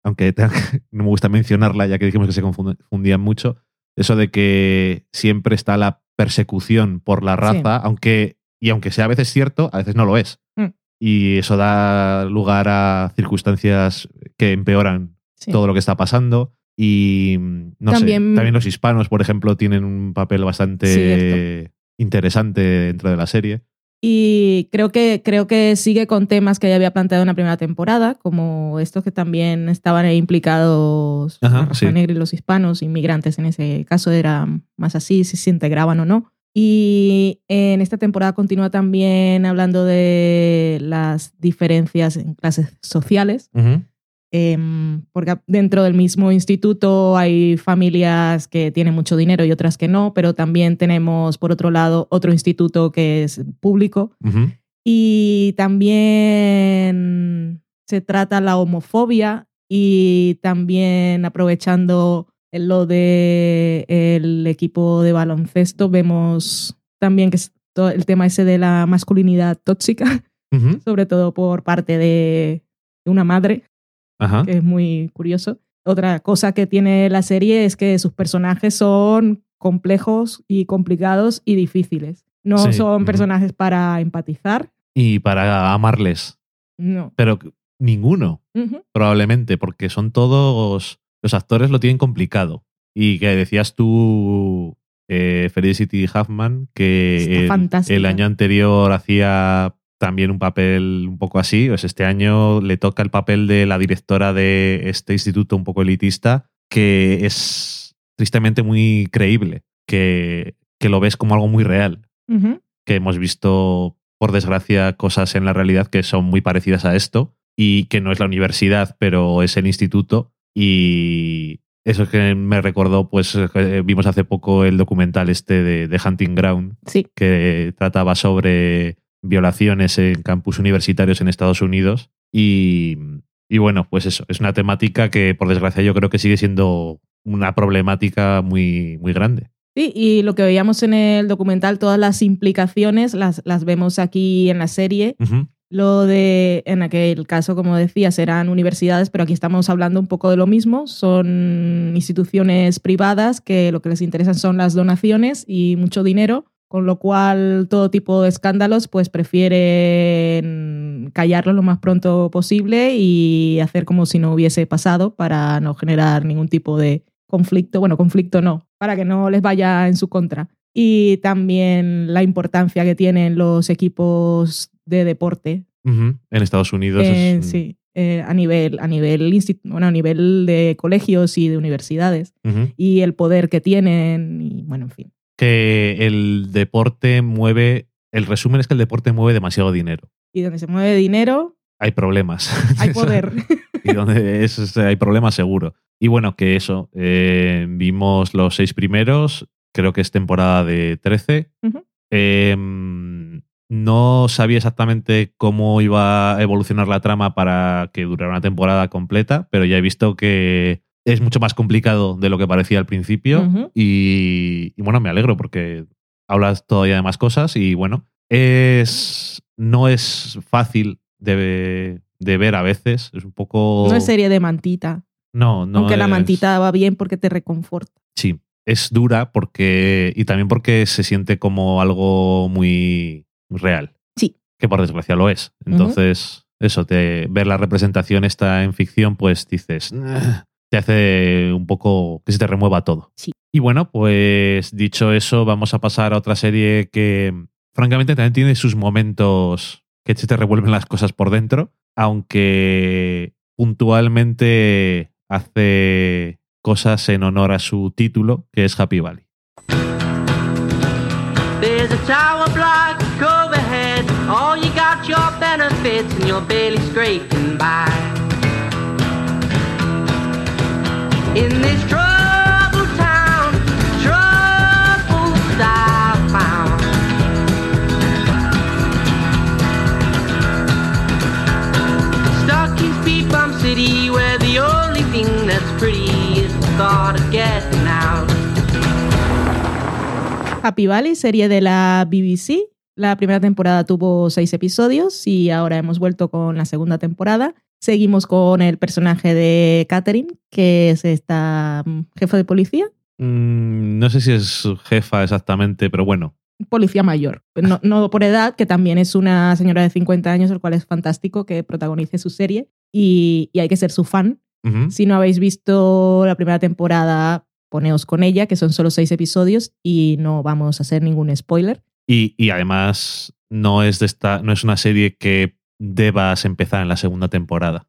aunque no me gusta mencionarla ya que dijimos que se confund- confundían mucho, eso de que siempre está la persecución por la raza, aunque y aunque sea a veces cierto, a veces no lo es. Mm. Y eso da lugar a circunstancias que empeoran Sí. todo lo que está pasando. Y mm, no También- sé, también los hispanos, por ejemplo, tienen un papel bastante Cierto. interesante dentro de la serie. Y creo que, creo que sigue con temas que ya había planteado en la primera temporada, como estos que también estaban implicados Ajá, la raza sí. negra y los hispanos, inmigrantes en ese caso era más así, si se integraban o no. Y en esta temporada continúa también hablando de las diferencias en clases sociales, em, porque dentro del mismo instituto hay familias que tienen mucho dinero y otras que no, pero también tenemos, por otro lado, otro instituto que es público. Y también se trata la homofobia y también aprovechando lo de el equipo de baloncesto vemos también que es todo el tema ese de la masculinidad tóxica, sobre todo por parte de una madre, Ajá. que es muy curioso. Otra cosa que tiene la serie es que sus personajes son complejos y complicados y difíciles. No Sí, son personajes para empatizar, Y para amarles. no. Pero ninguno, probablemente, porque son todos. Los actores lo tienen complicado. Y que decías tú, eh, Felicity Huffman, que el año anterior hacía también un papel un poco así. Pues este año le toca el papel de la directora de este instituto un poco elitista, que es tristemente muy creíble, que, que lo ves como algo muy real que hemos visto, por desgracia, cosas en la realidad que son muy parecidas a esto y que no es la universidad, pero es el instituto. Y eso es que me recordó, pues eh, vimos hace poco el documental este de, de Hunting Ground, Sí, que trataba sobre violaciones en campus universitarios en Estados Unidos. Y, y bueno, pues eso, es una temática que por desgracia yo creo que sigue siendo una problemática muy, muy grande. Sí, y lo que veíamos en el documental, todas las implicaciones las, las vemos aquí en la serie. Lo de, en aquel caso, como decías, eran universidades, pero aquí estamos hablando un poco de lo mismo. Son instituciones privadas que lo que les interesan son las donaciones y mucho dinero, con lo cual todo tipo de escándalos pues prefieren callarlo lo más pronto posible y hacer como si no hubiese pasado para no generar ningún tipo de conflicto. Bueno, conflicto no, para que no les vaya en su contra. Y también la importancia que tienen los equipos de deporte. En Estados Unidos eh, es, sí, eh, a nivel, a nivel bueno, a nivel de colegios y de universidades y el poder que tienen y bueno, en fin. Que el deporte mueve, el resumen es que el deporte mueve demasiado dinero. Y donde se mueve dinero, Hay problemas. hay poder. y donde es- hay problemas seguro. Y bueno, que eso, eh, vimos los seis primeros, creo que es temporada de 13. Ujú. Eh, no sabía exactamente cómo iba a evolucionar la trama para que durara una temporada completa, pero ya he visto que es mucho más complicado de lo que parecía al principio. Y, y bueno, me alegro porque hablas todavía de más cosas y bueno, es no es fácil de, de ver a veces, es un poco... no es serie de mantita. No, no. Aunque la mantita va bien porque te reconforta. Sí, es dura porque. Y también porque se siente como algo muy real. Sí. Que por desgracia lo es. Entonces, eso, te, ver la representación esta en ficción, pues dices. Te hace un poco que se te remueva todo. Sí. Y bueno, pues dicho eso, vamos a pasar a otra serie que, francamente, también tiene sus momentos que se te revuelven las cosas por dentro, aunque puntualmente hace cosas en honor a su título, que es Happy Valley. There's a tower block overhead. All you got your benefits and you're barely scraping by. Happy Valley, serie de la BBC. La primera temporada tuvo seis episodios y ahora hemos vuelto con la segunda temporada. Seguimos con el personaje de Catherine, que es esta mm, jefa de policía, Mm, no sé si es jefa exactamente, pero bueno. policía mayor, no, no por edad, que también es una señora de 50 años, el cual es fantástico que protagonice su serie y, y hay que ser su fan. Si no habéis visto la primera temporada, poneos con ella, que son solo seis episodios y no vamos a hacer ningún spoiler. Y, y además no es, de esta, no es una serie que debas empezar en la segunda temporada.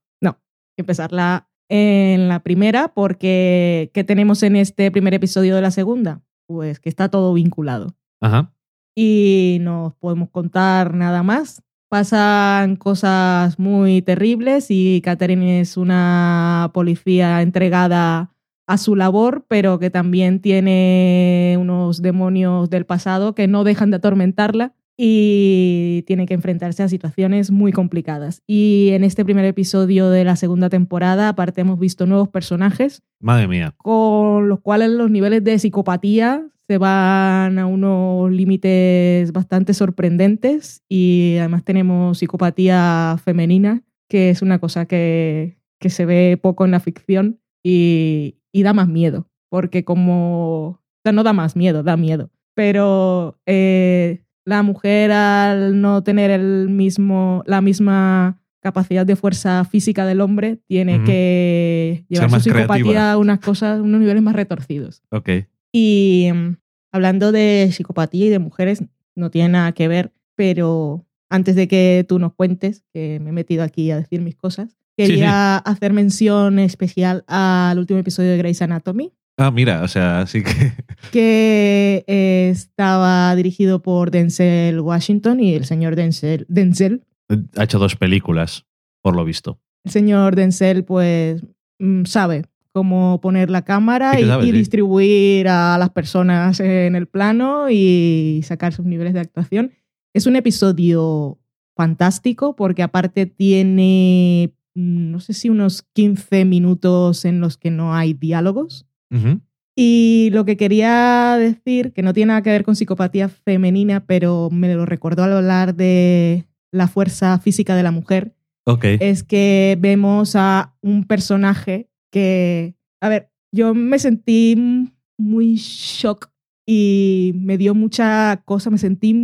que empezarla en la primera, porque ¿qué tenemos en este primer episodio de la segunda? Pues que está todo vinculado. Ajá. Y no os podemos contar nada más. Pasan cosas muy terribles y Catherine es una policía entregada a su labor, pero que también tiene unos demonios del pasado que no dejan de atormentarla y tiene que enfrentarse a situaciones muy complicadas. Y en este primer episodio de la segunda temporada, aparte hemos visto nuevos personajes Madre mía. con los cuales los niveles de psicopatía se van a unos límites bastante sorprendentes y además tenemos psicopatía femenina, que es una cosa que, que se ve poco en la ficción y, y da más miedo, porque como... o sea, no da más miedo, da miedo, pero eh, la mujer al no tener el mismo, la misma capacidad de fuerza física del hombre tiene que llevar su psicopatía creativa. a unas cosas, unos niveles más retorcidos. Ok. Y mm, hablando de psicopatía y de mujeres, no tiene nada que ver, pero antes de que tú nos cuentes, que me he metido aquí a decir mis cosas, sí. quería hacer mención especial al último episodio de Grey's Anatomy, Ah, mira, o sea, sí que. que eh, estaba dirigido por Denzel Washington y el señor Denzel, Denzel Ha hecho dos películas, por lo visto. el señor Denzel pues mm, sabe cómo poner la cámara Sí y, sabe, y sí. distribuir a las personas en el plano y sacar sus niveles de actuación. Es un episodio fantástico porque aparte tiene, mm, no sé si unos 15 minutos en los que no hay diálogos. Y lo que quería decir, que no tiene nada que ver con psicopatía femenina, pero me lo recordó al hablar de la fuerza física de la mujer, Ok. es que vemos a un personaje que, a ver, yo me sentí muy shock y me dio mucha cosa, me sentí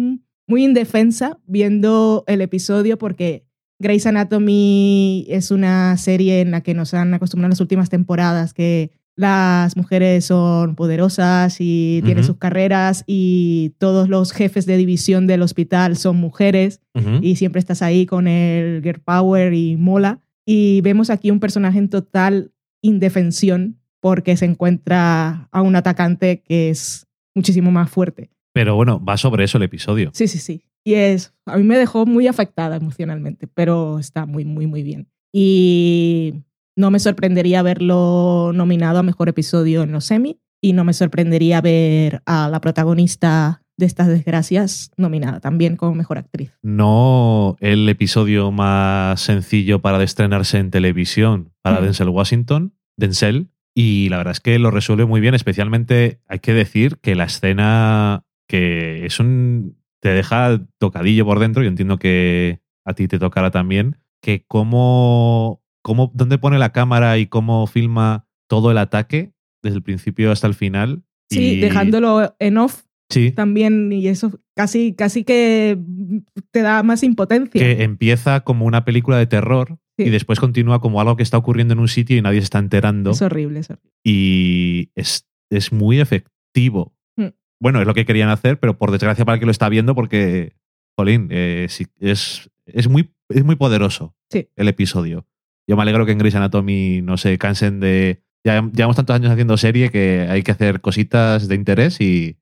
muy indefensa viendo el episodio porque Grey's Anatomy es una serie en la que nos han acostumbrado en las últimas temporadas que las mujeres son poderosas y tienen Ujú. sus carreras y todos los jefes de división del hospital son mujeres Ujú. y siempre estás ahí con el girl power y mola. Y vemos aquí un personaje en total indefensión porque se encuentra a un atacante que es muchísimo más fuerte. Pero bueno, va sobre eso el episodio. Sí, sí, sí. Y es, a mí me dejó muy afectada emocionalmente, pero está muy, muy, muy bien. Y no me sorprendería verlo nominado a mejor episodio en los semi y no me sorprendería ver a la protagonista de estas desgracias nominada también como mejor actriz. No el episodio más sencillo para de estrenarse en televisión para Mm. Denzel Washington, Denzel, y la verdad es que lo resuelve muy bien, especialmente hay que decir que la escena que es un te deja tocadillo por dentro, yo entiendo que a ti te tocará también, que cómo cómo, dónde pone la cámara y cómo filma todo el ataque desde el principio hasta el final. Sí, Y- dejándolo en off Sí, también y eso casi, casi que te da más impotencia. que empieza como una película de terror Sí. y después continúa como algo que está ocurriendo en un sitio y nadie se está enterando. Es horrible, es horrible. y es, es muy efectivo. Mm. Bueno, es lo que querían hacer, pero por desgracia para el que lo está viendo, porque, jolín, eh, sí, es, es, muy, es muy poderoso Sí. el episodio. Yo me alegro que en Grey's Anatomy no se cansen de... Ya llevamos tantos años haciendo serie que hay que hacer cositas de interés y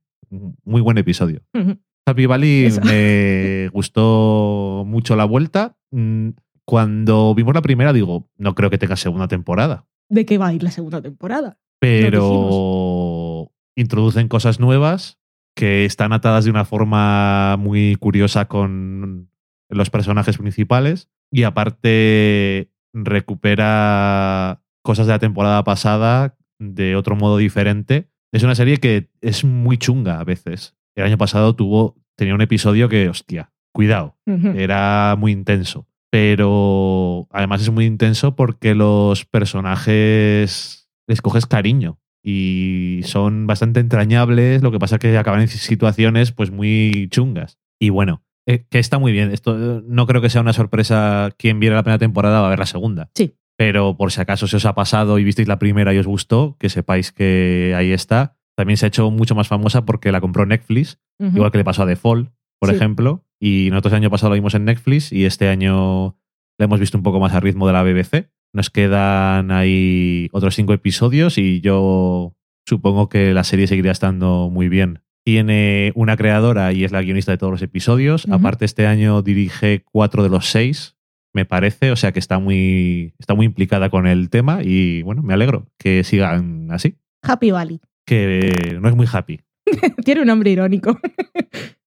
muy buen episodio. Ujú. Happy Valley Eso. me gustó mucho la vuelta. Mm, Cuando vimos la primera, digo, no creo que tenga segunda temporada ¿De qué va a ir la segunda temporada? pero introducen cosas nuevas que están atadas de una forma muy curiosa con los personajes principales y aparte recupera cosas de la temporada pasada de otro modo diferente. Es una serie que es muy chunga a veces. El año pasado tuvo tenía un episodio que, hostia, cuidado, era muy intenso. Pero además es muy intenso porque los personajes les coges cariño y son bastante entrañables, lo que pasa es que acaban en situaciones pues muy chungas. Y bueno, eh, que está muy bien. Esto eh, no creo que sea una sorpresa quien viera la primera temporada va a ver la segunda. Sí. Pero por si acaso se os ha pasado y visteis la primera y os gustó, que sepáis que ahí está. También se ha hecho mucho más famosa porque la compró Netflix igual que le pasó a The Fall, por Sí. ejemplo. Y nosotros el año pasado lo vimos en Netflix y este año la hemos visto un poco más a ritmo de la BBC. Nos quedan ahí otros cinco episodios y yo supongo que la serie seguirá estando muy bien. Tiene una creadora y es la guionista de todos los episodios. Aparte, este año dirige cuatro de los seis, me parece. O sea que está muy, está muy implicada con el tema y bueno, me alegro que sigan así. Happy Valley. Que no es muy happy. Tiene un nombre irónico.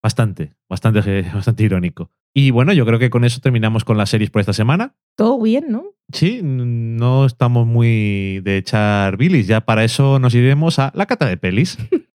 Bastante, bastante, bastante irónico. Y bueno, yo creo que con eso terminamos con las series por esta semana. Todo bien, ¿no? Sí, no estamos muy de echar bilis. Ya para eso nos iremos a la cata de pelis.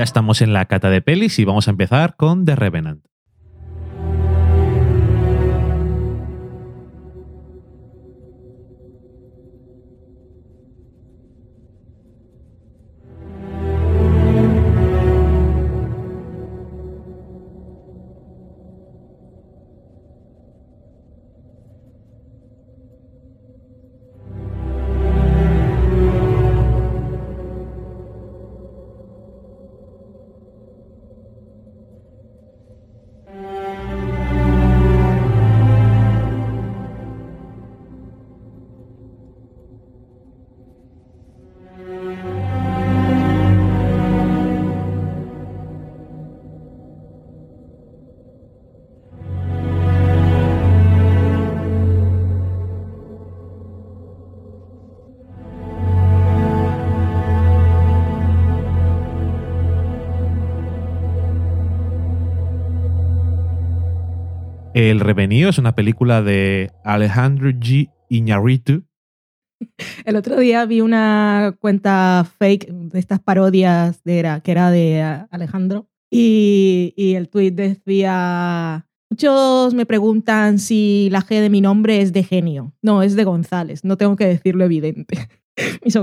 Ya estamos en la cata de pelis y vamos a empezar con The Revenant. El Revenido es una película de Alejandro G. Iñárritu. El otro día vi una cuenta fake de estas parodias de era, que era de Alejandro y, y el tweet decía, muchos me preguntan si la G de mi nombre es de genio. No, es de González, no tengo que decirlo evidente.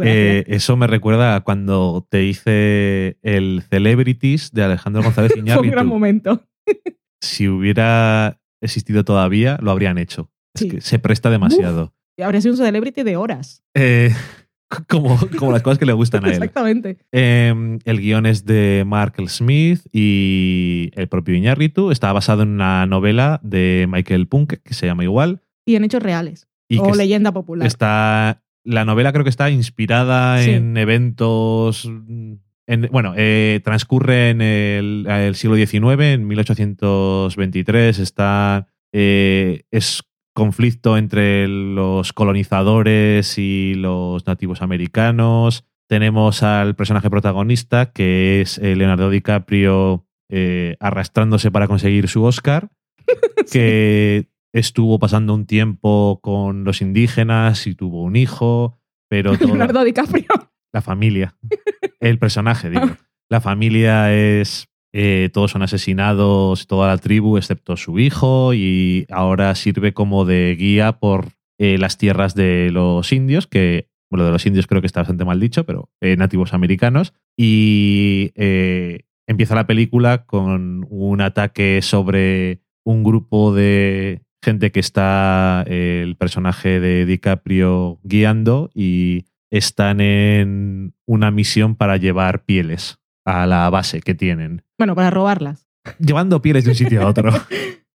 Eh, eso me recuerda a cuando te hice el Celebrities de Alejandro González Fue un gran Iñárritu. momento. Si hubiera existido todavía, lo habrían hecho. Es que se presta demasiado. Habría sido un celebrity de horas. Eh, como, como las cosas que le gustan a él. Exactamente. Eh, el guion es de Mark L. Smith y el propio Iñárritu. Está basado en una novela de Michael Punke que se llama igual. Y en hechos reales. Y o leyenda popular. está. La novela creo que está inspirada Sí. en eventos. En- bueno, eh, transcurre en el, el siglo XIX, en 1823. Está. eh, es conflicto entre los colonizadores y los nativos americanos. Tenemos al personaje protagonista, que es eh, Leonardo DiCaprio eh, arrastrándose para conseguir su Oscar, que estuvo pasando un tiempo con los indígenas y tuvo un hijo, pero Leonardo DiCaprio. La familia, el personaje, digo. La familia es. eh, todos son asesinados, toda la tribu, excepto su hijo, y ahora sirve como de guía por eh, las tierras de los indios, que, bueno, de los indios creo que está bastante mal dicho, pero eh, nativos americanos. Y empieza la película con un ataque sobre un grupo de gente que está el personaje de DiCaprio guiando y están en una misión para llevar pieles a la base que tienen. Bueno, para robarlas. Llevando pieles de un sitio a otro.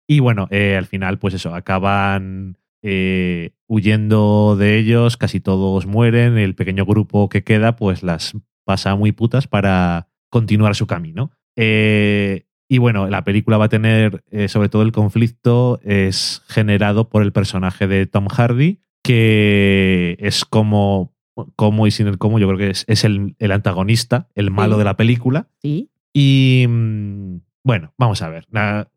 y bueno, eh, al final, pues eso, acaban eh, huyendo de ellos, casi todos mueren, el pequeño grupo que queda, pues las pasa muy putas para continuar su camino. Eh, y bueno, la película va a tener, eh, sobre todo el conflicto, es generado por el personaje de Tom Hardy, que es como, como y sin el cómo, yo creo que es, es el, el antagonista, el malo Sí. de la película. Sí. Y mm, bueno, vamos a ver.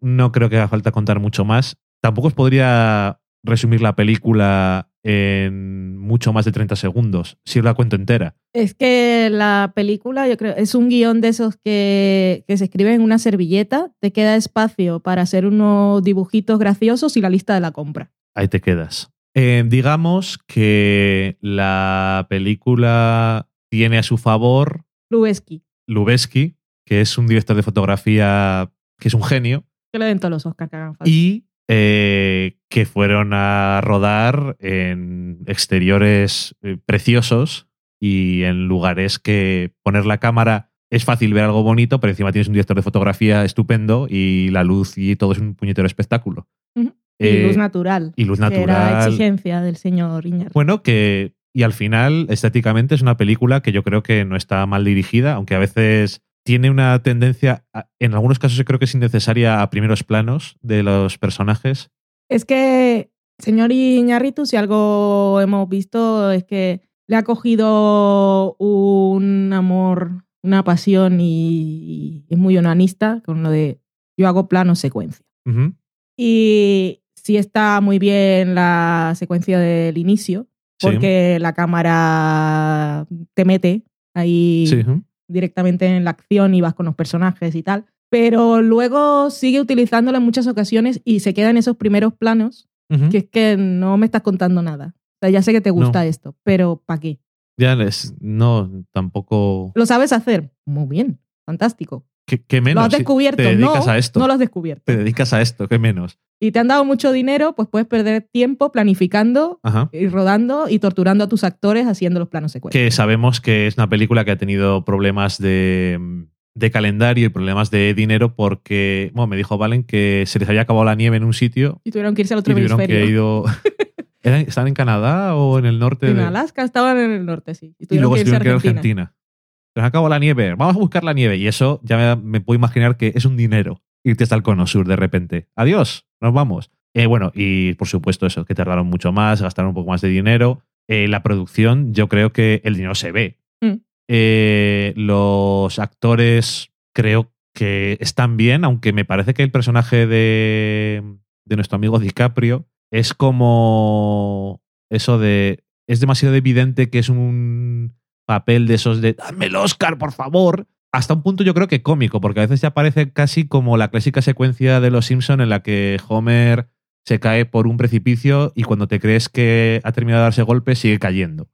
No creo que haga falta contar mucho más. Tampoco os podría resumir la película en mucho más de 30 segundos, si os la cuento entera. Es que la película, yo creo, es un guion de esos que, que se escribe en una servilleta, te queda espacio para hacer unos dibujitos graciosos y la lista de la compra. Ahí te quedas. Eh, digamos que la película tiene a su favor Lubeski, Lubeski, que es un director de fotografía que es un genio, que le den todos los Oscars que hagan falta. y eh, que fueron a rodar en exteriores eh, preciosos y en lugares que poner la cámara es fácil ver algo bonito, pero encima tienes un director de fotografía estupendo y la luz y todo es un puñetero espectáculo. Eh, luz natural. y luz Que era natural. exigencia del señor Iñárritu. Bueno, que. Y al final, estéticamente, es una película que yo creo que no está mal dirigida, aunque a veces tiene una tendencia, a- en algunos casos yo creo que es innecesaria a primeros planos de los personajes. Es que, señor Iñárritu, si algo hemos visto es que le ha cogido un amor, una pasión y, y es muy onanista con lo de yo hago plano secuencia. Y sí está muy bien la secuencia del inicio, Sí. porque la cámara te mete ahí Sí, directamente en la acción y vas con los personajes y tal. Pero luego sigue utilizándola en muchas ocasiones y se queda en esos primeros planos, que es que no me estás contando nada. O sea, ya sé que te gusta esto, pero ¿para qué? Ya les. No, tampoco. ¿Lo sabes hacer? Muy bien, fantástico. ¿Qué, qué menos? ¿Lo has Si descubierto? Te dedicas no, a esto. no lo has descubierto. Te dedicas a esto, ¿qué menos? Y te han dado mucho dinero, pues puedes perder tiempo planificando Ajá. y rodando y torturando a tus actores haciendo los planos secuencia. Que sabemos que es una película que ha tenido problemas de, de calendario y problemas de dinero porque, bueno, me dijo Valen que se les había acabado la nieve en un sitio Y tuvieron que irse al y otro que hemisferio. ido. ¿Eran- ¿Están en Canadá o en el norte? En de- Alaska estaban en el norte, sí. Y y luego que se irse tuvieron que ir a Argentina. Se nos acabó la nieve. Vamos a buscar la nieve. Y eso ya me, me puedo imaginar que es un dinero irte hasta el Cono Sur de repente. Adiós, nos vamos. Eh, bueno, y por supuesto eso, que tardaron mucho más, gastaron un poco más de dinero. Eh, la producción, yo creo que el dinero se ve. Mm. Eh, los actores creo que están bien, aunque me parece que el personaje de, de nuestro amigo DiCaprio es como eso de... Es demasiado evidente que es un papel de esos de dame el Oscar, por favor. Hasta un punto yo creo que cómico, porque a veces ya parece casi como la clásica secuencia de Los Simpson en la que Homer se cae por un precipicio y cuando te crees que ha terminado de darse golpe sigue cayendo.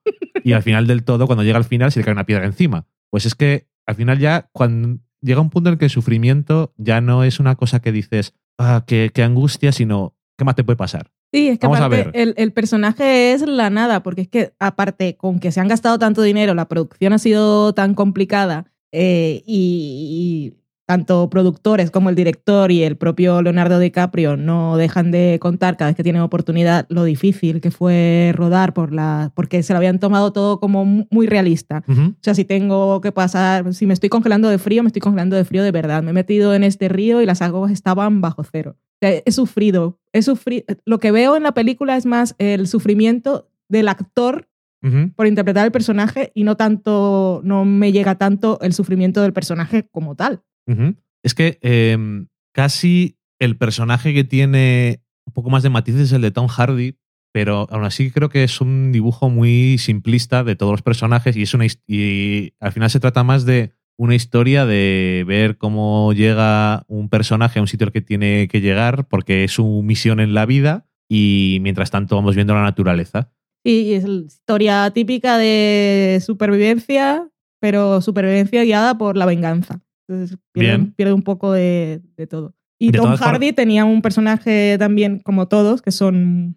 Y al final del todo, cuando llega al final, se le cae una piedra encima. Pues es que al final ya, cuando llega un punto en el que el sufrimiento ya no es una cosa que dices, ah, qué, qué angustia, sino, ¿qué más te puede pasar? Sí, es que Vamos a aparte ver. el, el personaje es la nada, porque es que aparte con que se han gastado tanto dinero, la producción ha sido tan complicada eh, y, y tanto productores como el director y el propio Leonardo DiCaprio no dejan de contar cada vez que tienen oportunidad lo difícil que fue rodar por la, porque se lo habían tomado todo como mu- muy realista. Ujú. O sea, si tengo que pasar, si me estoy congelando de frío, me estoy congelando de frío de verdad. Me he metido en este río y las aguas estaban bajo cero. He sufrido, he sufrido. Lo que veo en la película es más el sufrimiento del actor por interpretar el personaje y no tanto, no me llega tanto el sufrimiento del personaje como tal. Es que em, casi el personaje que tiene un poco más de matices el de Tom Hardy, pero aún así creo que es un dibujo muy simplista de todos los personajes y, es una, y al final se trata más de una historia de ver cómo llega un personaje a un sitio al que tiene que llegar porque es su misión en la vida y mientras tanto vamos viendo la naturaleza. Sí, es la historia típica de supervivencia, pero supervivencia guiada por la venganza. Entonces pierde, un poco de, de todo. Y De Tom Hardy tenía un personaje también, como todos, que son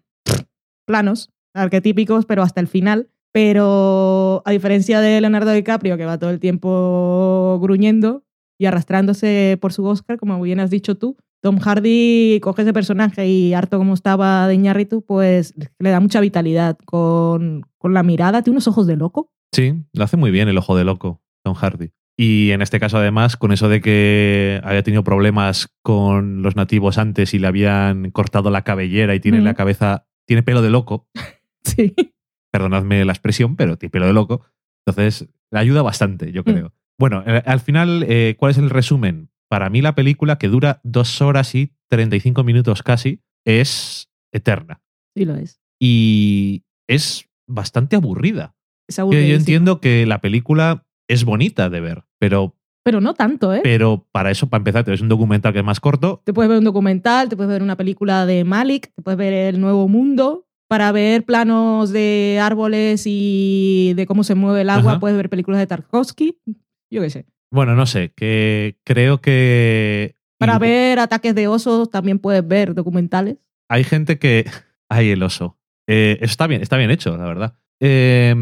planos, arquetípicos, pero hasta el final. Pero a diferencia de Leonardo DiCaprio, que va todo el tiempo gruñendo y arrastrándose por su Oscar, como bien has dicho tú, Tom Hardy coge ese personaje y harto como estaba de Iñárritu, pues le da mucha vitalidad con, con la mirada. Tiene unos ojos de loco. Sí, lo hace muy bien el ojo de loco, Tom Hardy. Y en este caso, además, con eso de que había tenido problemas con los nativos antes y le habían cortado la cabellera y tiene Mm. la cabeza, tiene pelo de loco, Sí. Perdonadme la expresión, pero tiene pelo de loco. Entonces, le ayuda bastante, yo creo. Bueno, eh, al final, eh, ¿cuál es el resumen? Para mí, la película, que dura dos horas y 35 minutos casi, es eterna. Sí lo es. Y es bastante aburrida. Es Que yo entiendo que la película es bonita de ver, pero, Pero no tanto, ¿eh? pero para eso, para empezar, es un documental que es más corto. Te puedes ver un documental, te puedes ver una película de Malik, te puedes ver El Nuevo Mundo. Para ver planos de árboles y de cómo se mueve el agua, Ajá. puedes ver películas de Tarkovsky. Yo qué sé. Bueno, no sé, que creo que. Para ver ataques de osos también puedes ver documentales. Hay gente que. Ay, el oso. Eh, está bien, está bien hecho, la verdad. Eh,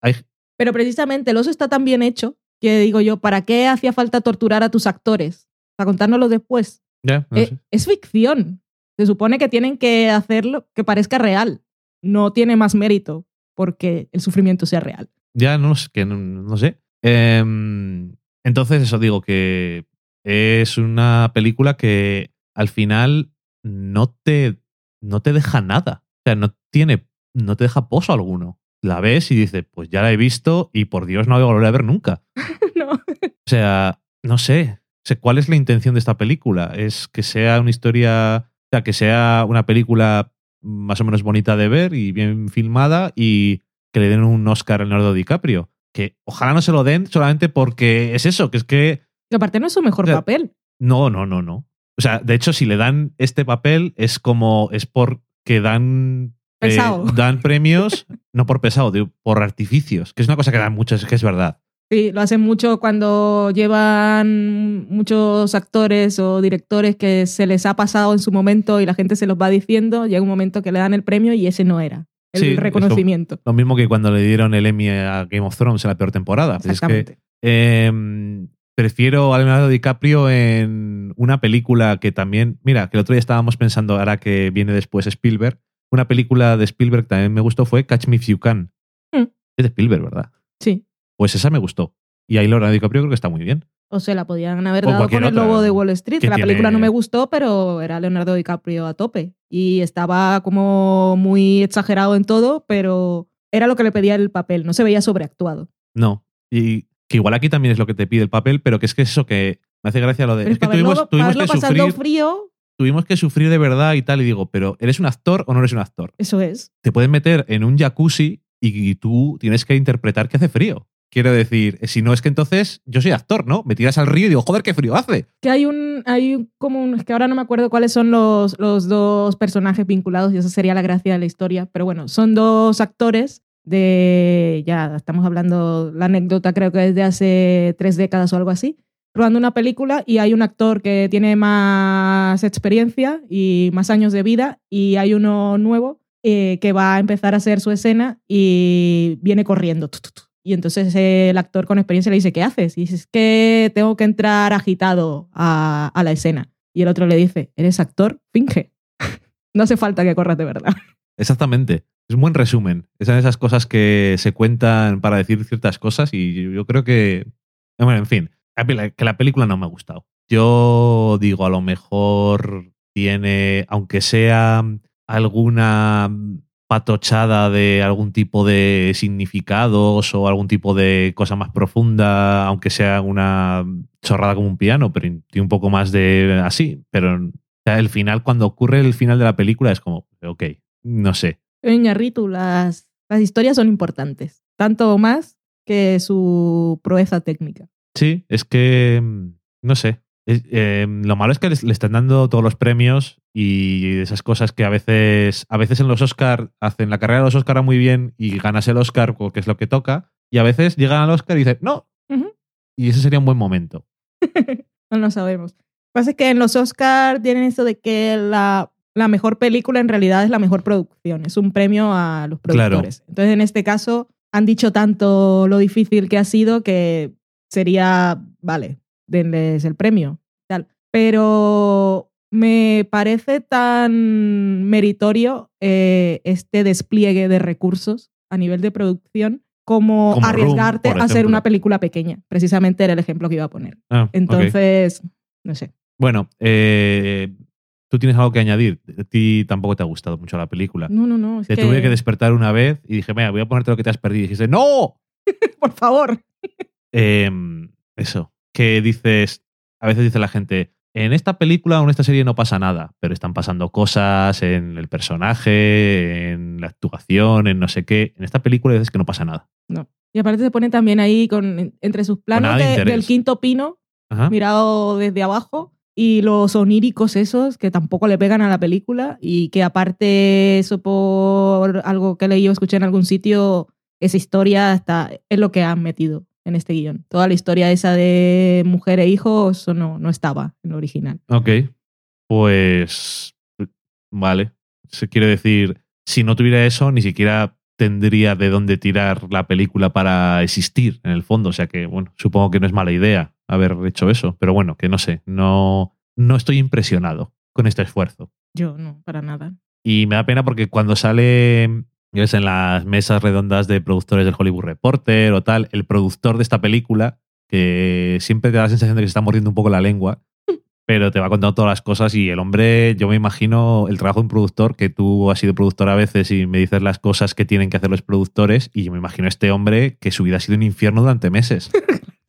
hay, Pero precisamente el oso está tan bien hecho que digo yo, ¿para qué hacía falta torturar a tus actores? Para contárnoslo después. no Eh, es ficción. Se supone que tienen que hacerlo que parezca real. No tiene más mérito porque el sufrimiento sea real. Ya no, sé, que no, no sé. Eh, entonces, eso digo que es una película que al final no te, no te deja nada. O sea, no tiene, no te deja pozo alguno. La ves y dices, pues ya la he visto y por Dios no la voy a volver a ver nunca. no. O sea, no sé. O sea, ¿Cuál es la intención de esta película? ¿Es que sea una historia, o sea, que sea una película más o menos bonita de ver y bien filmada y que le den un Oscar a Leonardo DiCaprio? Que ojalá no se lo den solamente porque es eso, que es que Que aparte no es su mejor O sea, papel. no, no, no, no. O sea, de hecho, si le dan este papel es como, es porque dan... eh, Pesado. dan premios, no por pesado, digo, por artificios, que es una cosa que dan muchos, es que es verdad. Sí, lo hacen mucho cuando llevan muchos actores o directores que se les ha pasado en su momento y la gente se los va diciendo. Llega un momento que le dan el premio y ese no era el Sí, reconocimiento. Lo mismo que cuando le dieron el Emmy a Game of Thrones en la peor temporada. Es que Exactamente. eh, prefiero a Leonardo DiCaprio en una película que también. Mira, que el otro día estábamos pensando, ahora que viene después Spielberg. Una película de Spielberg que también me gustó fue Catch Me If You Can. Mm. Es de Spielberg, ¿verdad? Sí. Pues esa me gustó. Y ahí Leonardo DiCaprio creo que está muy bien. O se la podían haber O dado con el lobo de Wall Street. que La tiene- película no me gustó, pero era Leonardo DiCaprio a tope. Y estaba como muy exagerado en todo, pero era lo que le pedía el papel. No se veía sobreactuado. No. Y que igual aquí también es lo que te pide el papel, pero que es que es eso que me hace gracia lo de. Pero es que tuvimos, tuvimos que sufrir, frío, tuvimos que sufrir de verdad y tal. Y digo, pero ¿eres un actor o no eres un actor? eso es. te pueden meter en un jacuzzi y, tú tienes que interpretar que hace frío. Quiero decir, si no es que entonces yo soy actor, ¿no? Me tiras al río y digo, joder, qué frío hace. Que hay un, hay como un, es que ahora no me acuerdo cuáles son los, los dos personajes vinculados y eso sería la gracia de la historia, pero bueno, son dos actores de, ya estamos hablando, la anécdota creo que es de hace tres décadas o algo así, rodando una película y hay un actor que tiene más experiencia y más años de vida y hay uno nuevo eh, que va a empezar a hacer su escena y viene corriendo. tu. Y entonces el actor con experiencia le dice, ¿qué haces? Y dice, es que tengo que entrar agitado a, a la escena. Y el otro le dice, ¿eres actor? Finge. no hace falta que corras de verdad. Exactamente. Es un buen resumen. Esas esas cosas que se cuentan para decir ciertas cosas y yo creo que... Bueno, en fin, que la película no me ha gustado. Yo digo, a lo mejor tiene, aunque sea alguna patochada de algún tipo de significados o algún tipo de cosa más profunda, aunque sea una chorrada como un piano, pero tiene un poco más de así. Pero o sea, el final, cuando ocurre el final de la película, es como, ok, no sé. Ñarritu, las, las historias son importantes, tanto más que su proeza técnica. Sí, es que, mm, no sé. Eh, lo malo es que le están dando todos los premios y esas cosas que a veces, a veces en los Oscar hacen la carrera de los Oscar muy bien y ganas el Oscar, que es lo que toca, y a veces llegan al Oscar y dicen, no, y ese sería un buen momento. No lo sabemos. Lo que pasa es que en los Oscars tienen esto de que la, la mejor película en realidad es la mejor producción. Es un premio a los Claro. productores. Entonces, en este caso, han dicho tanto lo difícil que ha sido que sería, vale, denles el premio. Tal. Pero me parece tan meritorio eh, este despliegue de recursos a nivel de producción como, arriesgarte a hacer una película pequeña. Precisamente era el ejemplo que iba a poner. Ah. Entonces, no sé. Bueno, eh, tú tienes algo que añadir. A ti tampoco te ha gustado mucho la película. No, no, no. Te que, tuve que despertar una vez y dije, mira, voy a ponerte lo que te has perdido. Y dijiste, ¡No! Por favor. Eh, eso, que dices, a veces dice la gente, en esta película o en esta serie no pasa nada, pero están pasando cosas en el personaje, en la actuación, en no sé qué. En esta película dices que no pasa nada. Y aparte se pone también ahí con entre sus planos de del quinto pino, Ajá. mirado desde abajo, y los oníricos esos que tampoco le pegan a la película, y que aparte eso por algo que leí o escuché en algún sitio, esa historia está, es lo que han metido en este guion. Toda la historia esa de mujer e hijo, eso no, no estaba en lo original. Ok, pues vale. Se quiere decir, si no tuviera eso, ni siquiera tendría de dónde tirar la película para existir, en el fondo. O sea que, bueno, supongo que no es mala idea haber hecho eso. Pero bueno, que no sé, no, no estoy impresionado con este esfuerzo. Yo no, para nada. Y me da pena porque cuando sale ves, en las mesas redondas de productores del Hollywood Reporter o tal, el productor de esta película, que siempre te da la sensación de que se está mordiendo un poco la lengua, pero te va contando todas las cosas y el hombre, yo me imagino el trabajo de un productor, que tú has sido productor a veces y me dices las cosas que tienen que hacer los productores, y yo me imagino a este hombre que su vida ha sido un infierno durante meses.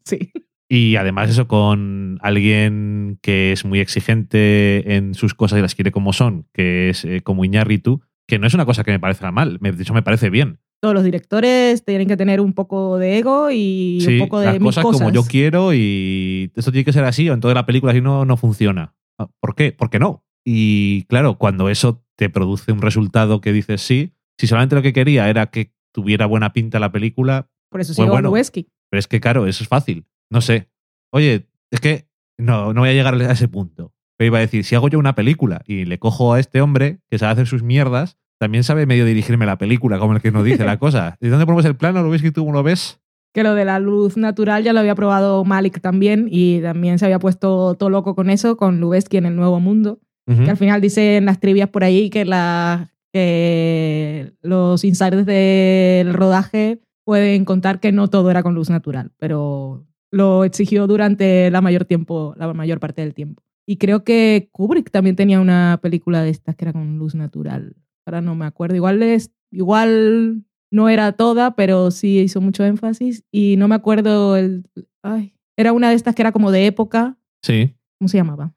Sí. Y además eso con alguien que es muy exigente en sus cosas y las quiere como son, que es eh, como Iñárritu, que no es una cosa que me parezca mal, me- de hecho me parece bien. Todos los directores tienen que tener un poco de ego y Sí, un poco de las mis cosas, cosas. como yo quiero y esto tiene que ser así o entonces la película así no, no funciona. Ah, ¿Por qué? ¿Por qué no? Y claro, cuando eso te produce un resultado que dices sí, si solamente lo que quería era que tuviera buena pinta la película, Por eso Pues sigo bueno. Pero es que, claro, eso es fácil. No sé. Oye, es que no, no voy a llegar a ese punto. Pero iba a decir, si hago yo una película y le cojo a este hombre que sabe hacer sus mierdas, también sabe medio dirigirme la película, como el que nos dice la cosa. ¿De dónde ponemos el plano? ¿Lo ves que tú lo ves? Que lo de la luz natural ya lo había probado Malik también y también se había puesto todo loco con eso, con Lubeski en el Nuevo Mundo. Que al final dicen las trivias por ahí que, la, que los insiders del rodaje pueden contar que no todo era con luz natural, pero lo exigió durante la mayor tiempo, la mayor parte del tiempo. Y creo que Kubrick también tenía una película de estas que era con luz natural. Ahora no me acuerdo. Igual es, igual no era toda, pero sí hizo mucho énfasis. Y no me acuerdo el. Ay, era una de estas que era como de época. Sí. ¿Cómo se llamaba?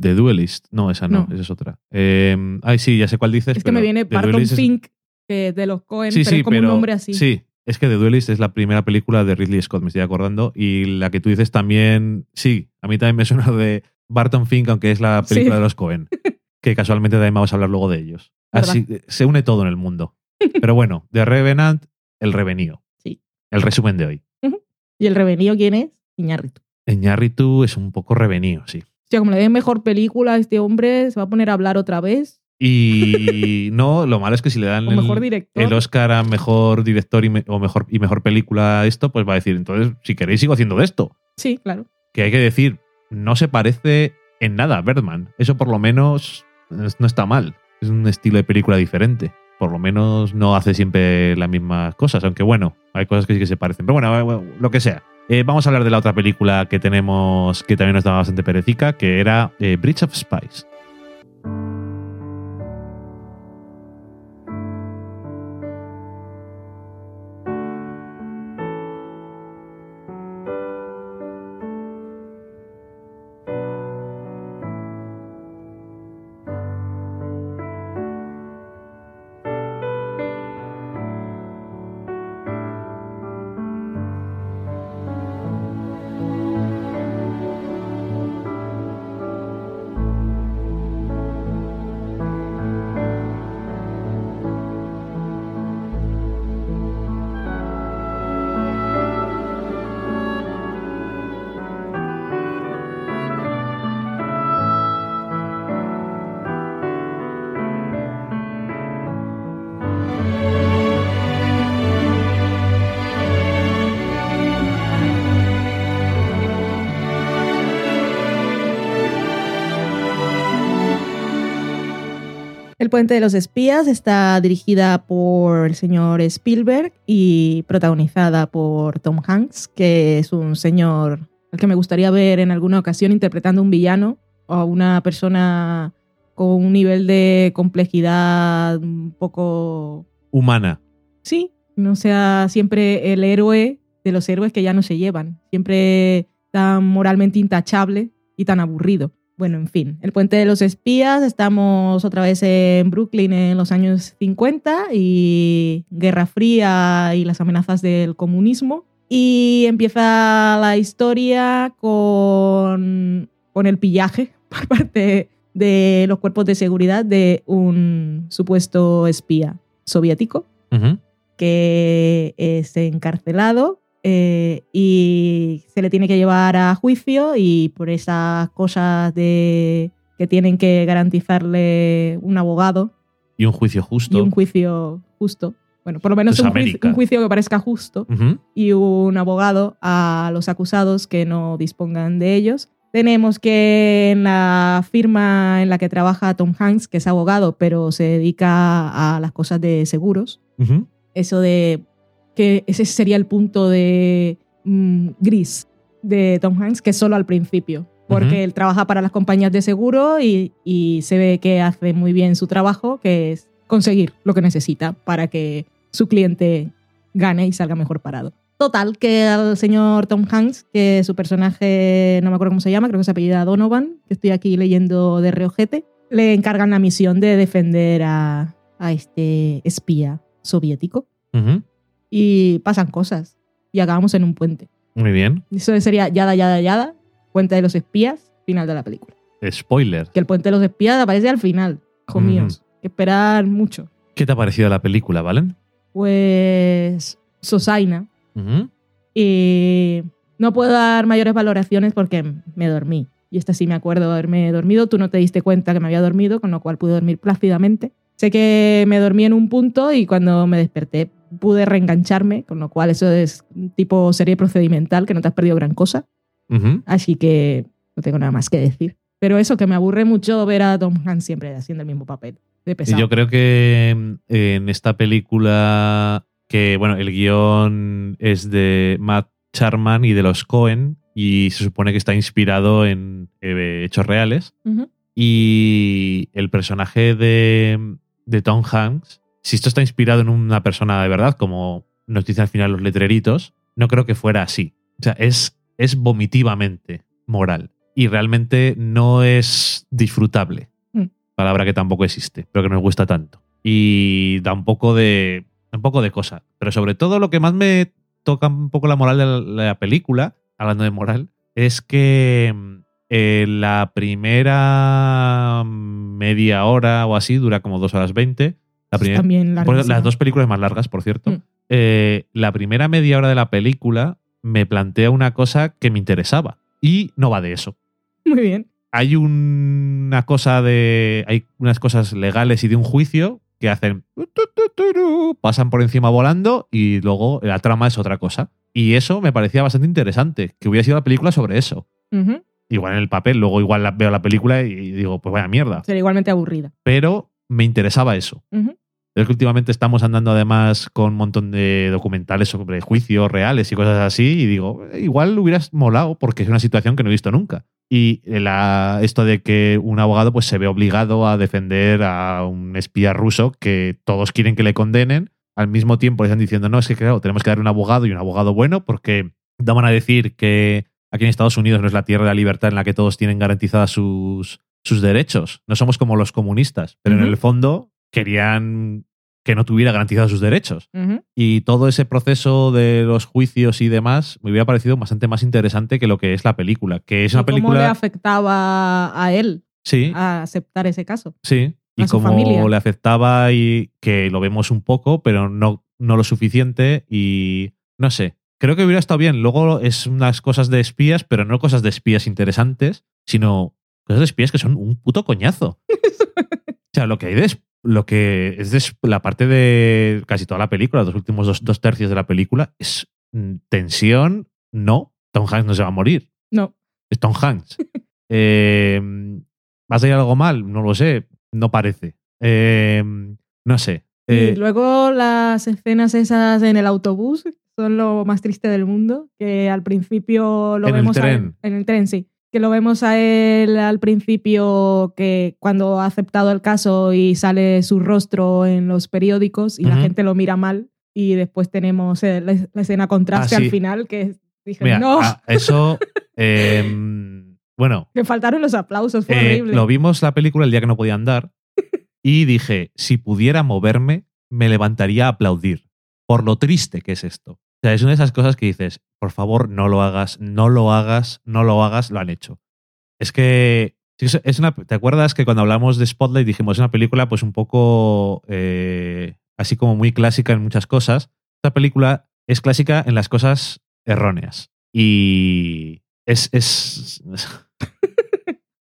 The Duelist. No, esa no, No. esa es otra. Eh, ay, sí, ya sé cuál dices. Es que pero me viene Barton es- Fink, que es de los Cohen, Sí, pero sí, es como pero, un nombre así. Sí, es que The Duelist es la primera película de Ridley Scott, me estoy acordando. Y la que tú dices también, sí, a mí también me suena de Barton Fink, aunque es la película Sí. de los Cohen. que casualmente también vamos a hablar luego de ellos. ¿Verdad? Así, eh, se une todo en el mundo. Pero bueno, de Revenant, el revenío. Sí. El resumen de hoy. ¿Y el revenido quién es? Iñárritu. Eñarritu es un poco revenío, sí. O sea, como le den mejor película a este hombre, se va a poner a hablar otra vez. Y no, lo malo es que si le dan O mejor el, el Oscar a mejor director y, me- o mejor, y mejor película a esto, pues va a decir, entonces, si queréis, sigo haciendo de esto. Sí, claro. Que hay que decir, no se parece en nada a Birdman. Eso por lo menos no está mal. Es un estilo de película diferente. Por lo menos no hace siempre las mismas cosas, aunque bueno, hay cosas que sí que se parecen. Pero bueno, bueno, lo que sea. Eh, vamos a hablar de la otra película que tenemos que también nos daba bastante perecica, que era eh, Bridge of Spies. Puente de los espías está dirigida por el señor Spielberg y protagonizada por Tom Hanks, que es un señor al que me gustaría ver en alguna ocasión interpretando un villano o una persona con un nivel de complejidad un poco... Humana. Sí, no sea siempre el héroe de los héroes que ya no se llevan, siempre tan moralmente intachable y tan aburrido. Bueno, en fin, el puente de los espías, estamos otra vez en Brooklyn en los años 50 y Guerra Fría y las amenazas del comunismo. Y empieza la historia con, con el pillaje por parte de los cuerpos de seguridad de un supuesto espía soviético que es encarcelado eh, y se le tiene que llevar a juicio y por esas cosas de que tienen que garantizarle un abogado Y un juicio justo. y un juicio justo. Bueno, por lo menos un juicio, América. un juicio que parezca justo y un abogado a los acusados que no dispongan de ellos. Tenemos que en la firma en la que trabaja Tom Hanks, que es abogado, pero se dedica a las cosas de seguros, eso de que ese sería el punto de mm, gris de Tom Hanks, que es solo al principio, porque él trabaja para las compañías de seguro y, y se ve que hace muy bien su trabajo, que es conseguir lo que necesita para que su cliente gane y salga mejor parado. Total, que al señor Tom Hanks, que su personaje, no me acuerdo cómo se llama, creo que se apellida Donovan, que estoy aquí leyendo de reojete, le encargan la misión de defender a, a este espía soviético. Y pasan cosas y acabamos en un puente. Muy bien. Eso sería Yada, Yada, Yada, Puente de los Espías, final de la película. Spoiler. Que el Puente de los Espías aparece al final, hijos Ujú. míos. Hay que esperar mucho. ¿Qué te ha parecido la película, Valen? Pues Sosaina. Ujú. Y no puedo dar mayores valoraciones porque me dormí. Y esta sí me acuerdo de haberme dormido. Tú no te diste cuenta que me había dormido, con lo cual pude dormir plácidamente. Sé que me dormí en un punto y cuando me desperté pude reengancharme, con lo cual eso es tipo serie procedimental que no te has perdido gran cosa. Así que no tengo nada más que decir. Pero eso, que me aburre mucho ver a Tom Hanks siempre haciendo el mismo papel. De pesado. Yo creo que mm, en esta película, que bueno, el guion es de Matt Charman y de los Cohen, y se supone que está inspirado en eh, hechos reales. Y el personaje de, de Tom Hanks, si esto está inspirado en una persona de verdad, como nos dicen al final los letreritos, no creo que fuera así. O sea, es, es vomitivamente moral. Y realmente no es disfrutable. Mm. Palabra que tampoco existe, pero que nos gusta tanto. Y da un poco de. un poco de cosa. Pero sobre todo lo que más me toca un poco la moral de la, la película, hablando de moral, es que mm, eh, la primera media hora o así dura como dos horas veinte. La primera, También porque larguísima. las dos películas más largas, por cierto. Mm. Eh, la primera media hora de la película me plantea una cosa que me interesaba. Y no va de eso. Muy bien. Hay una cosa de. Hay unas cosas legales y de un juicio que hacen. pasan por encima volando y luego la trama es otra cosa. Y eso me parecía bastante interesante, que hubiera sido la película sobre eso. Ujú. Igual en el papel, luego igual la- veo la película y digo, pues vaya mierda. Sería igualmente aburrida. Pero me interesaba eso. Es que últimamente estamos andando además con un montón de documentales sobre juicios reales y cosas así y digo, "Eh, igual hubieras molado porque es una situación que no he visto nunca. Y la- esto de que un abogado pues se ve obligado a defender a un espía ruso que todos quieren que le condenen, al mismo tiempo le están diciendo, no, es que claro, tenemos que dar un abogado y un abogado bueno porque daban a decir que aquí en Estados Unidos no es la tierra de la libertad en la que todos tienen garantizadas sus, sus derechos. No somos como los comunistas, pero en Ujú. el fondo querían que no tuviera garantizados sus derechos. Y todo ese proceso de los juicios y demás me hubiera parecido bastante más interesante que lo que es la película. Que es ¿Y una ¿Cómo le película. afectaba a él Sí, a aceptar ese caso? sí. Y cómo familia? le afectaba y que lo vemos un poco, pero no, no lo suficiente. Y no sé. Creo que hubiera estado bien. Luego es unas cosas de espías, pero no cosas de espías interesantes, sino cosas de espías que son un puto coñazo. O sea, lo que hay de lo que es la parte de casi toda la película, los últimos dos, dos tercios de la película, es mm, tensión. No, Tom Hanks no se va a morir. No. Es Tom Hanks. Eh, ¿Va a salir algo mal? No lo sé. No parece. Eh, no sé. y Eh, luego las escenas esas en el autobús son lo más triste del mundo, que al principio lo En el vemos a- tren. en el tren, sí. Que lo vemos a él al principio que cuando ha aceptado el caso y sale su rostro en los periódicos y la gente lo mira mal y después tenemos eh, la, la escena contraste Ah, sí. al final que dije, mira, no, ah, eso. em, bueno, me faltaron los aplausos, fue eh, horrible. lo vimos la película el día que no podía andar y dije: si pudiera moverme, me levantaría a aplaudir. Por lo triste que es esto. O sea, es una de esas cosas que dices: por favor, no lo hagas, no lo hagas, no lo hagas, lo han hecho. Es que. Es una, ¿Te acuerdas que cuando hablamos de Spotlight dijimos es una película pues un poco eh, así como muy clásica en muchas cosas? Esta película es clásica en las cosas erróneas. Y es, es,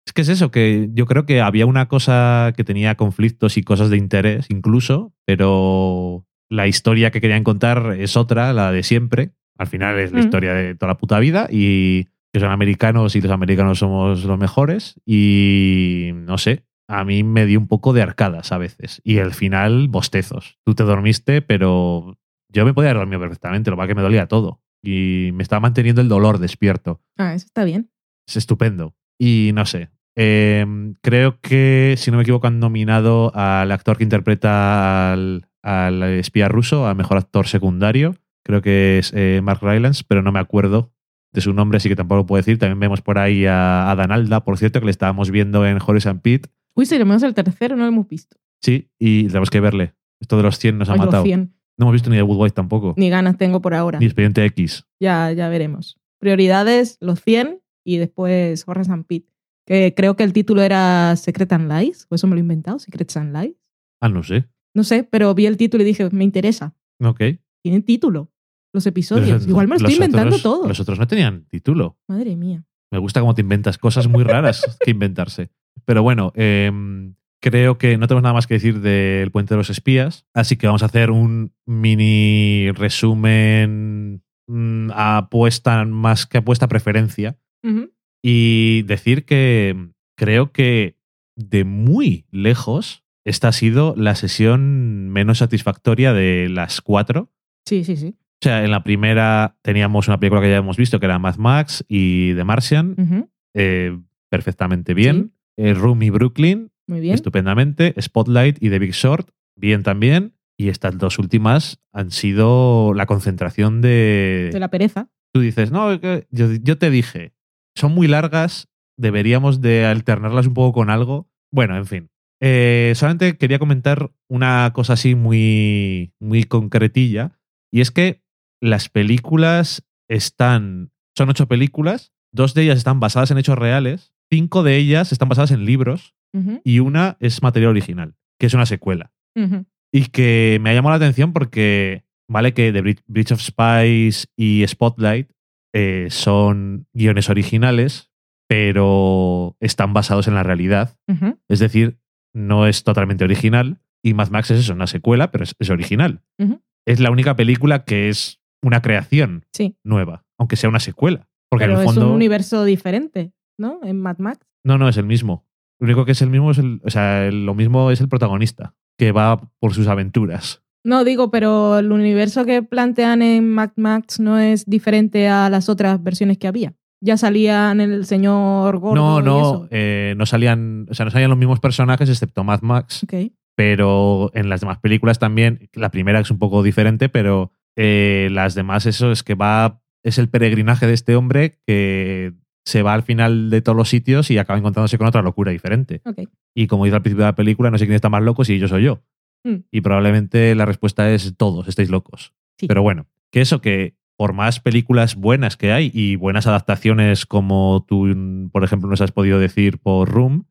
es que es eso, que yo creo que había una cosa que tenía conflictos y cosas de interés incluso, pero la historia que querían contar es otra, la de siempre. Al final es la Mm. historia de toda la puta vida y que son americanos y los americanos somos los mejores y no sé, a mí me dio un poco de arcadas a veces y al final bostezos. Tú te dormiste, pero yo me podía haber dormido perfectamente, lo que que me dolía todo y me estaba manteniendo el dolor despierto. Ah, eso está bien. Es estupendo. Y no sé. eh, creo que, si no me equivoco, han nominado al actor que interpreta al, al espía ruso a mejor actor secundario. Creo que es eh, Mark Rylance, pero no me acuerdo de su nombre, así que tampoco lo puedo decir. También vemos por ahí a, a Dan Alda, por cierto, que le estábamos viendo en Horizon Pit. Uy, si le vemos el tercero, no lo hemos visto. Sí, y tenemos que verle. Esto de los 100 nos ha Ay, los matado. 100. No hemos visto ni The Good Wife tampoco. Ni ganas tengo por ahora. Ni Expediente X. Ya, ya veremos. Prioridades, los 100 y después Horizon Pit. Que creo que el título era Secret and Lies, o eso me lo he inventado, Secrets and Lies. Ah, no sé. No sé, pero vi el título y dije, me interesa. Ok. Tienen título los episodios. Los- Igual me lo estoy inventando otros- todo. Los otros no tenían título. Madre mía. Me gusta cómo te inventas cosas muy raras que inventarse. Pero bueno, em, creo que no tenemos nada más que decir del Puente de los Espías, así que vamos a hacer un mini resumen mm, apuesta más que apuesta preferencia y decir que creo que de muy lejos esta ha sido la sesión menos satisfactoria de las cuatro. Sí, sí, sí. O sea, en la primera teníamos una película que ya hemos visto que era Mad Max y The Martian eh, perfectamente bien. Eh, Room y Brooklyn, Muy bien. estupendamente. Spotlight y The Big Short, bien también. Y estas dos últimas han sido la concentración de... De la pereza. Tú dices, no, yo te dije, son muy largas, deberíamos de alternarlas un poco con algo. Bueno, en fin. Eh, solamente quería comentar una cosa así muy, muy concretilla. Y es que las películas están. Son ocho películas. Dos de ellas están basadas en hechos reales. Cinco de ellas están basadas en libros. Y una es material original, que es una secuela. Y que me ha llamado la atención porque, vale, que The Bri- Bridge of Spies y Spotlight eh, son guiones originales, pero están basados en la realidad. Es decir, no es totalmente original. Y Mad Max es eso, una secuela, pero es, es original. Es la única película que es una creación Sí. nueva, aunque sea una secuela. Porque Pero en el es un universo diferente, ¿no? En Mad Max. No, no, es el mismo. Lo único que es el mismo es el. O sea, el- lo mismo es el protagonista, que va por sus aventuras. No, digo, pero el universo que plantean en Mad Max no es diferente a las otras versiones que había. Ya salían el señor gordo No, y no, eso. eh, no salían, o sea, no salían los mismos personajes excepto Mad Max, pero en las demás películas también, la primera es un poco diferente, pero eh, las demás eso es que va, es el peregrinaje de este hombre que se va al final de todos los sitios y acaba encontrándose con otra locura diferente. Y como dice al principio de la película, no sé quién está más loco si yo soy yo. Mm. Y probablemente la respuesta es todos, estáis locos. Sí. Pero bueno, que eso que por más películas buenas que hay y buenas adaptaciones como tú, por ejemplo, nos has podido decir por Room,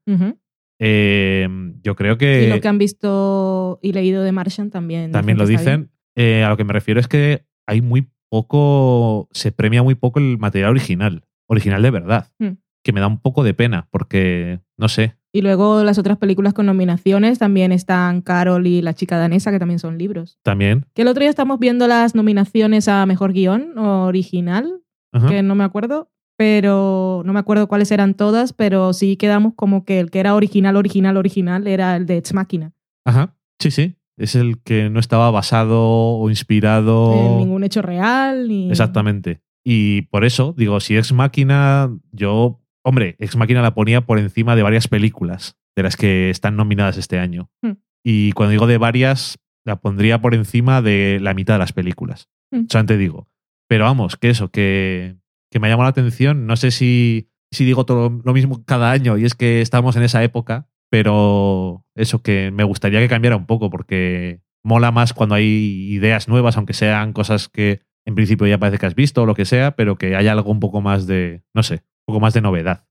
eh, yo creo y que, lo que han visto y leído de Martian también. también lo dicen. Eh, a lo que me refiero es que hay muy poco, se premia muy poco el material original, original de verdad, Mm. Que me da un poco de pena porque, no sé, Y luego las otras películas con nominaciones también están Carol y La chica danesa, que también son libros. también... Que el otro día estamos viendo las nominaciones a Mejor Guión Original, ajá. que no me acuerdo, pero no me acuerdo cuáles eran todas, pero sí quedamos como que el que era original, original, original era el de Ex Machina. Ajá. Sí, sí. Es el que no estaba basado o inspirado. En ningún hecho real. Ni... Exactamente. Y por eso, digo, si Ex Máquina, yo. Hombre, Ex Máquina la ponía por encima de varias películas de las que están nominadas este año. Hmm. Y cuando digo de varias, la pondría por encima de la mitad de las películas. Solamente digo. Pero vamos, que eso, que, que me ha llamado la atención. No sé si, si digo todo lo mismo cada año y es que estamos en esa época, pero eso que me gustaría que cambiara un poco porque mola más cuando hay ideas nuevas, aunque sean cosas que en principio ya parece que has visto o lo que sea, pero que haya algo un poco más de, no sé, un poco más de novedad.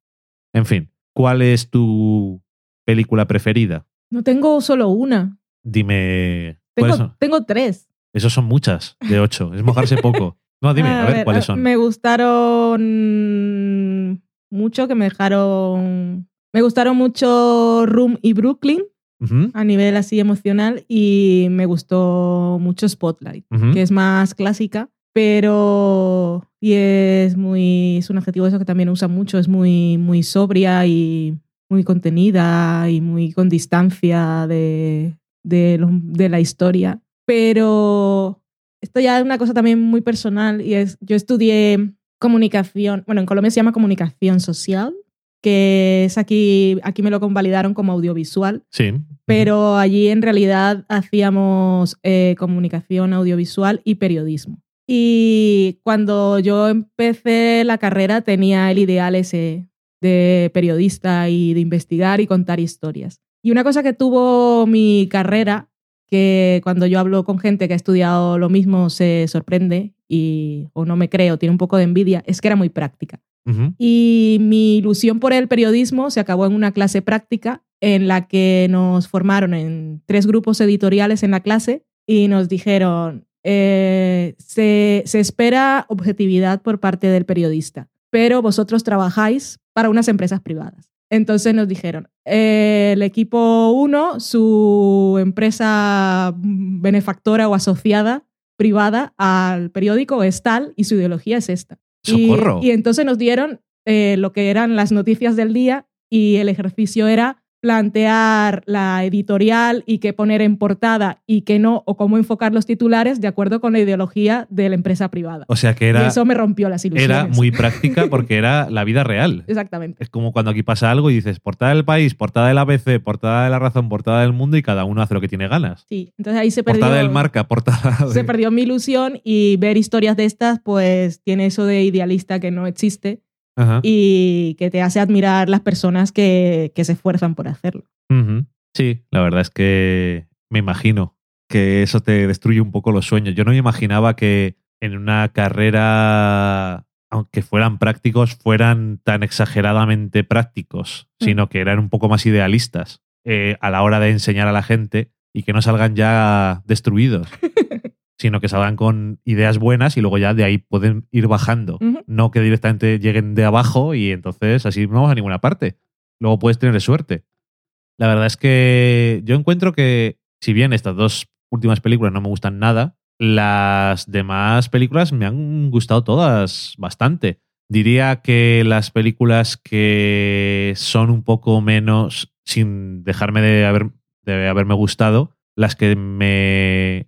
En fin, ¿cuál es tu película preferida? No tengo solo una. Dime. Tengo, ¿cuáles son? tengo tres. Esos son muchas, de ocho. Es mojarse poco. No, dime, a, ver, cuáles a- son. Me gustaron mucho, que me dejaron... Me gustaron mucho Room y Brooklyn a nivel así emocional y me gustó mucho Spotlight, que es más clásica, pero y es muy es un adjetivo eso que también usa mucho, es muy muy sobria y muy contenida y muy con distancia de, de, lo- de la historia. Pero esto ya es una cosa también muy personal y es, yo estudié comunicación, bueno, en Colombia se llama comunicación social, que es aquí, aquí me lo convalidaron como audiovisual, Sí. pero allí en realidad hacíamos eh, comunicación audiovisual y periodismo. Y cuando yo empecé la carrera tenía el ideal ese de periodista y de investigar y contar historias. Y una cosa que tuvo mi carrera, que cuando yo hablo con gente que ha estudiado lo mismo se sorprende y o no me creo, tiene un poco de envidia, es que era muy práctica. Y mi ilusión por el periodismo se acabó en una clase práctica en la que nos formaron en tres grupos editoriales en la clase y nos dijeron, eh, se, se espera objetividad por parte del periodista, pero vosotros trabajáis para unas empresas privadas. Entonces nos dijeron, eh, el equipo 1, su empresa benefactora o asociada privada al periódico es tal y su ideología es esta. Y- Socorro. Y, entonces nos dieron eh, lo que eran las noticias del día y el ejercicio era plantear la editorial y qué poner en portada y qué no, o cómo enfocar los titulares de acuerdo con la ideología de la empresa privada. O sea que y era, eso me rompió las ilusiones. era muy práctica porque era la vida real. Exactamente. Es como cuando aquí pasa algo y dices portada del país, portada del ABC, portada de la razón, portada del mundo y cada uno hace lo que tiene ganas. Sí, entonces ahí se perdió, Portada del marca, portada de... se perdió mi ilusión y ver historias de estas pues tiene eso de idealista que no existe Ajá. y que te hace admirar las personas que, que se esfuerzan por hacerlo. Sí, la verdad es que me imagino que eso te destruye un poco los sueños. Yo no me imaginaba que en una carrera, aunque fueran prácticos, fueran tan exageradamente prácticos, Mm. sino que eran un poco más idealistas eh, a la hora de enseñar a la gente y que no salgan ya destruidos, sino que salgan con ideas buenas y luego ya de ahí pueden ir bajando. No que directamente lleguen de abajo y entonces así no vamos a ninguna parte. Luego puedes tener suerte. La verdad es que yo encuentro que, si bien estas dos últimas películas no me gustan nada, las demás películas me han gustado todas bastante. Diría que las películas que son un poco menos, sin dejarme de, haber, de haberme gustado, las que me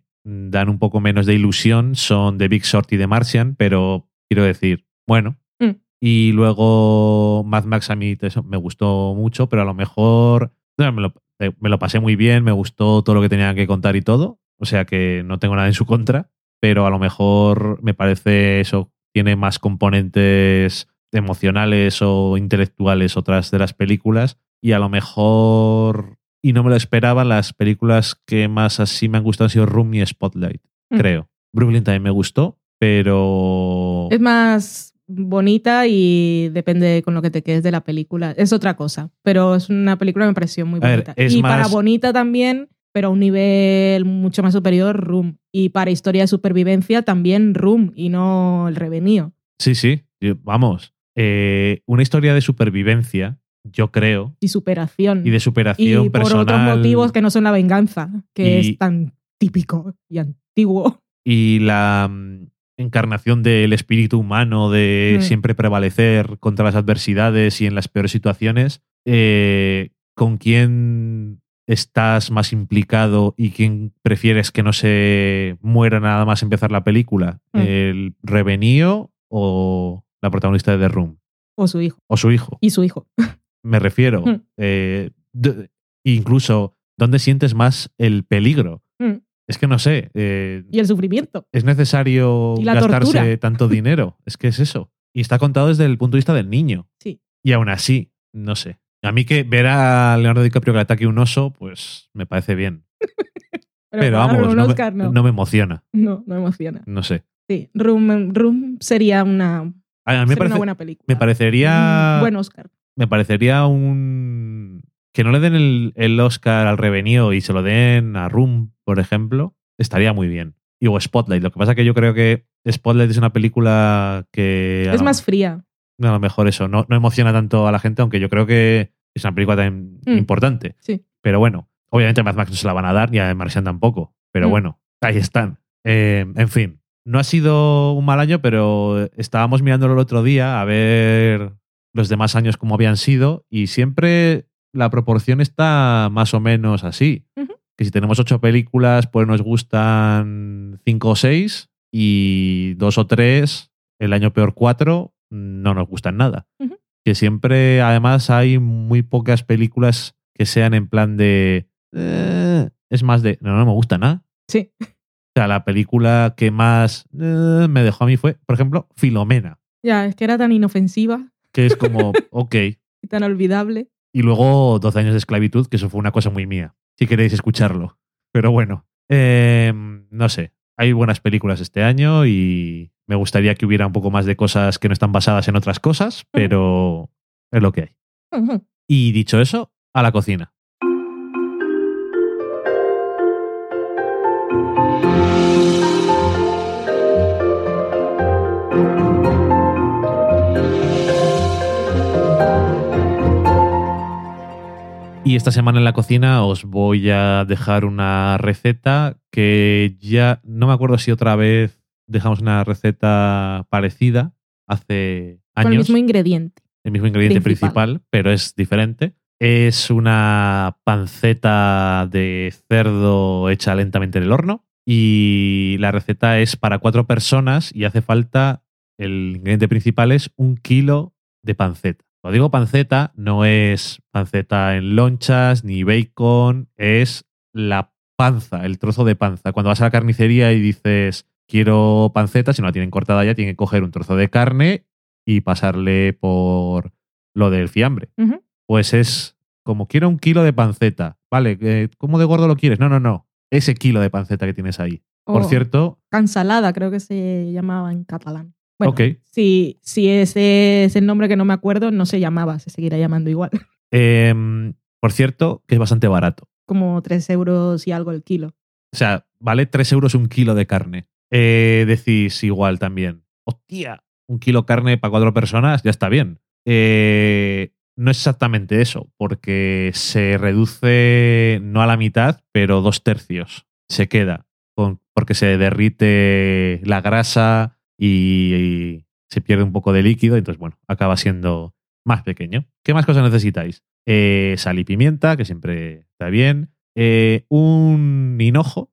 dan un poco menos de ilusión son The Big Short y The Martian, pero quiero decir, bueno. Mm. Y luego Mad Max a mí eso me gustó mucho, pero a lo mejor no, me, lo, eh, me lo pasé muy bien, me gustó todo lo que tenían que contar y todo. O sea que no tengo nada en su contra, pero a lo mejor me parece eso, tiene más componentes emocionales o intelectuales otras de las películas y a lo mejor, y no me lo esperaba, las películas que más así me han gustado han sido Room y Spotlight, Mm. creo. Brooklyn también me gustó, pero... Es más bonita y depende con lo que te quedes de la película. Es otra cosa, pero es una película que me pareció muy A bonita. y para bonita también, pero a un nivel mucho más superior, Room. Y para historia de supervivencia también Room y no el revenío. Sí, sí, vamos. eh, una historia de supervivencia, yo creo, Y superación. y de superación Y por personal. otros motivos que no son la venganza, que Y- es tan típico y antiguo. y la mm, encarnación del espíritu humano de Mm. siempre prevalecer contra las adversidades y en las peores situaciones, eh, con quién estás más implicado y quién prefieres que no se muera nada más empezar la película? Mm. ¿El revenío o la protagonista de The Room? O su hijo. O su hijo. Y su hijo. Me refiero. Mm. eh, incluso, ¿dónde sientes más el peligro? Mm. Es que no sé. eh, Y el sufrimiento. ¿Es necesario gastarse tortura. tanto dinero? Es que es eso. Y está contado desde el punto de vista del niño. Sí. Y aún así, no sé. A mí que ver a Leonardo DiCaprio que le ataque un oso, pues me parece bien. Pero, vamos, no, Oscar, me, no. no me emociona. No, no emociona. No sé. Sí, Room, Room sería una, A mí me, sería una parece- buena película. me parecería. Un buen Oscar. Me parecería un. Que no le den el, el Oscar al Revenío y se lo den a Room, por ejemplo, estaría muy bien. Y o Spotlight. Lo que pasa que yo creo que Spotlight es una película que. Es lo- más fría. a lo mejor eso, no, no emociona tanto a la gente, aunque yo creo que es una película también Mm. importante. Sí. Pero bueno, obviamente a Mad Max no se la van a dar, ni a Martian tampoco. Pero Mm. bueno, ahí están. Eh, en fin, no ha sido un mal año, pero estábamos mirándolo el otro día a ver los demás años cómo habían sido y siempre la proporción está más o menos así. Que si tenemos ocho películas, pues nos gustan cinco o seis y dos o tres, el año peor cuatro, no nos gustan nada. Que siempre, además, hay muy pocas películas que sean en plan de... "Eh", es más de... No, no me gusta nada. Sí. O sea, la película que más eh, me dejó a mí fue, por ejemplo, Filomena, Ya, es que era tan inofensiva que es como, ok. y tan olvidable. Y luego 12 años de esclavitud, que eso fue una cosa muy mía, si queréis escucharlo. Pero bueno, eh, no sé, hay buenas películas este año y me gustaría que hubiera un poco más de cosas que no están basadas en otras cosas, pero es lo que hay. Y dicho eso, a la cocina. Y esta semana en la cocina os voy a dejar una receta que ya no me acuerdo si otra vez dejamos una receta parecida hace Con el años mismo ingrediente. el mismo ingrediente Principal. principal, pero es diferente. Es una panceta de cerdo hecha lentamente en el horno y la receta es para cuatro personas y hace falta, el ingrediente principal es un kilo de panceta. Cuando digo panceta, no es panceta en lonchas ni bacon, es la panza, el trozo de panza. Cuando vas a la carnicería y dices quiero panceta, si no la tienen cortada ya, tienen que coger un trozo de carne y pasarle por lo del fiambre. Pues es como quiero un kilo de panceta. Vale, eh, ¿cómo de gordo lo quieres? No, no, no. Ese kilo de panceta que tienes ahí. Por cierto, Cansalada, creo que se llamaba en catalán. Bueno, si, si ese es el nombre que no me acuerdo, no se llamaba, se seguirá llamando igual. Em, por cierto, que es bastante barato. Como 3 euros y algo el kilo. O sea, vale 3 euros un kilo de carne. Eh, decís igual también. Hostia, un kilo carne para cuatro personas, ya está bien. Eh, no es exactamente eso, porque se reduce no a la mitad, pero dos tercios. Se queda, con- porque se derrite la grasa y, y se pierde un poco de líquido, entonces bueno, acaba siendo más pequeño. ¿Qué más cosas necesitáis? Eh, sal y pimienta, que siempre está bien. Eh, un hinojo,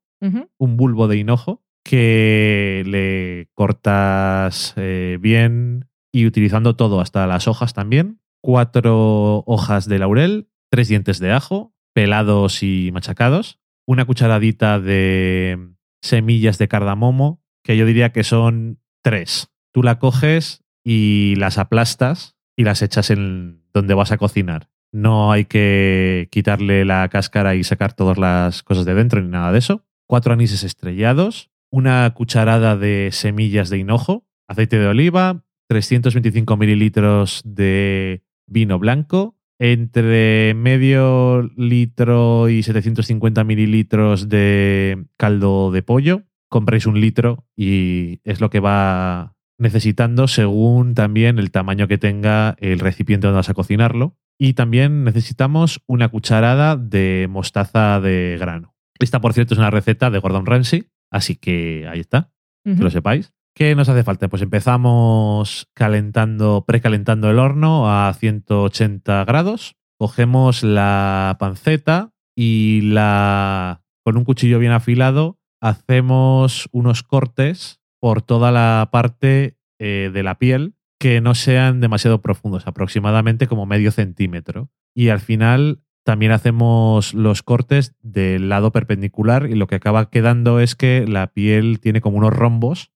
un bulbo de hinojo que le cortas eh, bien y utilizando todo, hasta las hojas también. Cuatro hojas de laurel, tres dientes de ajo, pelados y machacados. Una cucharadita de semillas de cardamomo, que yo diría que son tres. Tú la coges y las aplastas y las echas en donde vas a cocinar. No hay que quitarle la cáscara y sacar todas las cosas de dentro ni nada de eso. Cuatro anises estrellados, una cucharada de semillas de hinojo, aceite de oliva, 325 mililitros de vino blanco, entre medio litro y 750 mililitros de caldo de pollo. Compréis un litro y es lo que va necesitando según también el tamaño que tenga el recipiente donde vas a cocinarlo. Y también necesitamos una cucharada de mostaza de grano. Esta, por cierto, es una receta de Gordon Ramsay, así que ahí está, que lo sepáis. ¿Qué nos hace falta? Pues empezamos calentando, precalentando el horno a 180 grados. Cogemos la panceta, y la con un cuchillo bien afilado hacemos unos cortes por toda la parte eh, de la piel que no sean demasiado profundos, aproximadamente como medio centímetro. Y al final también hacemos los cortes del lado perpendicular y lo que acaba quedando es que la piel tiene como unos rombos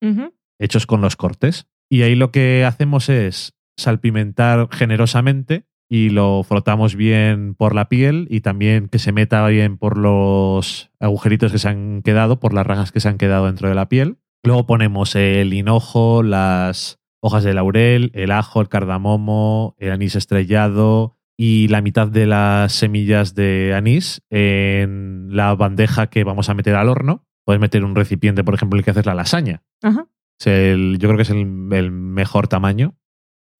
hechos con los cortes. Y ahí lo que hacemos es salpimentar generosamente y lo frotamos bien por la piel y también que se meta bien por los agujeritos que se han quedado, por las rajas que se han quedado dentro de la piel. Luego ponemos el hinojo, las hojas de laurel, el ajo, el cardamomo, el anís estrellado y la mitad de las semillas de anís en la bandeja que vamos a meter al horno. Puedes meter un recipiente, por ejemplo, el que haces la lasaña. Ajá. Es el- yo creo que es el, el mejor tamaño.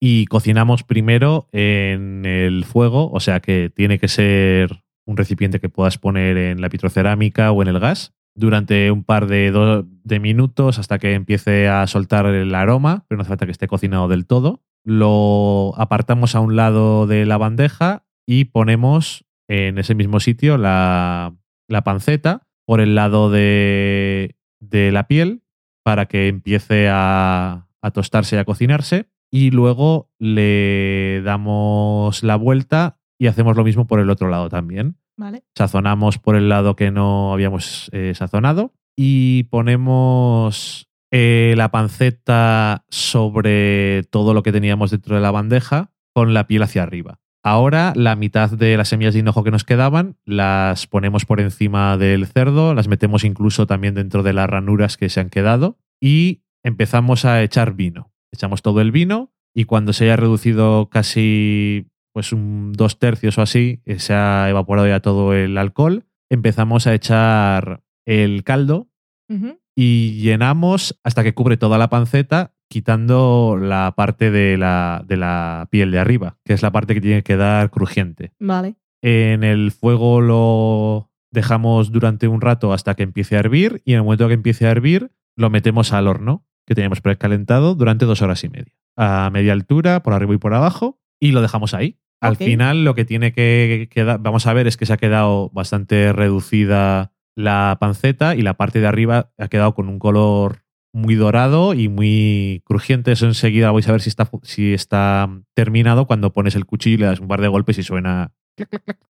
Y cocinamos primero en el fuego, o sea que tiene que ser un recipiente que puedas poner en la vitrocerámica o en el gas durante un par de, de minutos hasta que empiece a soltar el aroma, pero no hace falta que esté cocinado del todo. Lo apartamos a un lado de la bandeja y ponemos en ese mismo sitio la, la panceta por el lado de, de la piel para que empiece a, a tostarse y a cocinarse. Y luego le damos la vuelta y hacemos lo mismo por el otro lado también. Vale. Sazonamos por el lado que no habíamos eh, sazonado y ponemos eh, la panceta sobre todo lo que teníamos dentro de la bandeja con la piel hacia arriba. Ahora la mitad de las semillas de hinojo que nos quedaban las ponemos por encima del cerdo, las metemos incluso también dentro de las ranuras que se han quedado y empezamos a echar vino. Echamos todo el vino y cuando se haya reducido casi pues un dos tercios o así, eh, se ha evaporado ya todo el alcohol, empezamos a echar el caldo y llenamos hasta que cubre toda la panceta, quitando la parte de la, de la piel de arriba, que es la parte que tiene que quedar crujiente. Vale. En el fuego lo dejamos durante un rato hasta que empiece a hervir y en el momento que empiece a hervir lo metemos al horno que teníamos precalentado durante dos horas y media. A media altura, por arriba y por abajo, y lo dejamos ahí. Al final lo que tiene que quedar, vamos a ver, es que se ha quedado bastante reducida la panceta y la parte de arriba ha quedado con un color muy dorado y muy crujiente. Eso enseguida vais a ver si está, si está terminado cuando pones el cuchillo y le das un par de golpes y suena que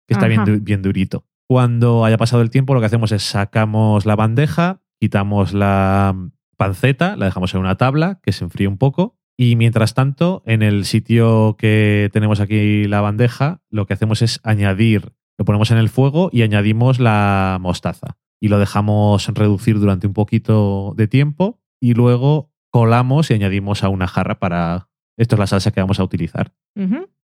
está bien, Ajá. bien durito. Cuando haya pasado el tiempo, lo que hacemos es sacamos la bandeja, quitamos la panceta, la dejamos en una tabla que se enfríe un poco. Y mientras tanto, en el sitio que tenemos aquí la bandeja, lo que hacemos es añadir, lo ponemos en el fuego y añadimos la mostaza. Y lo dejamos reducir durante un poquito de tiempo y luego colamos y añadimos a una jarra para... Esto es la salsa que vamos a utilizar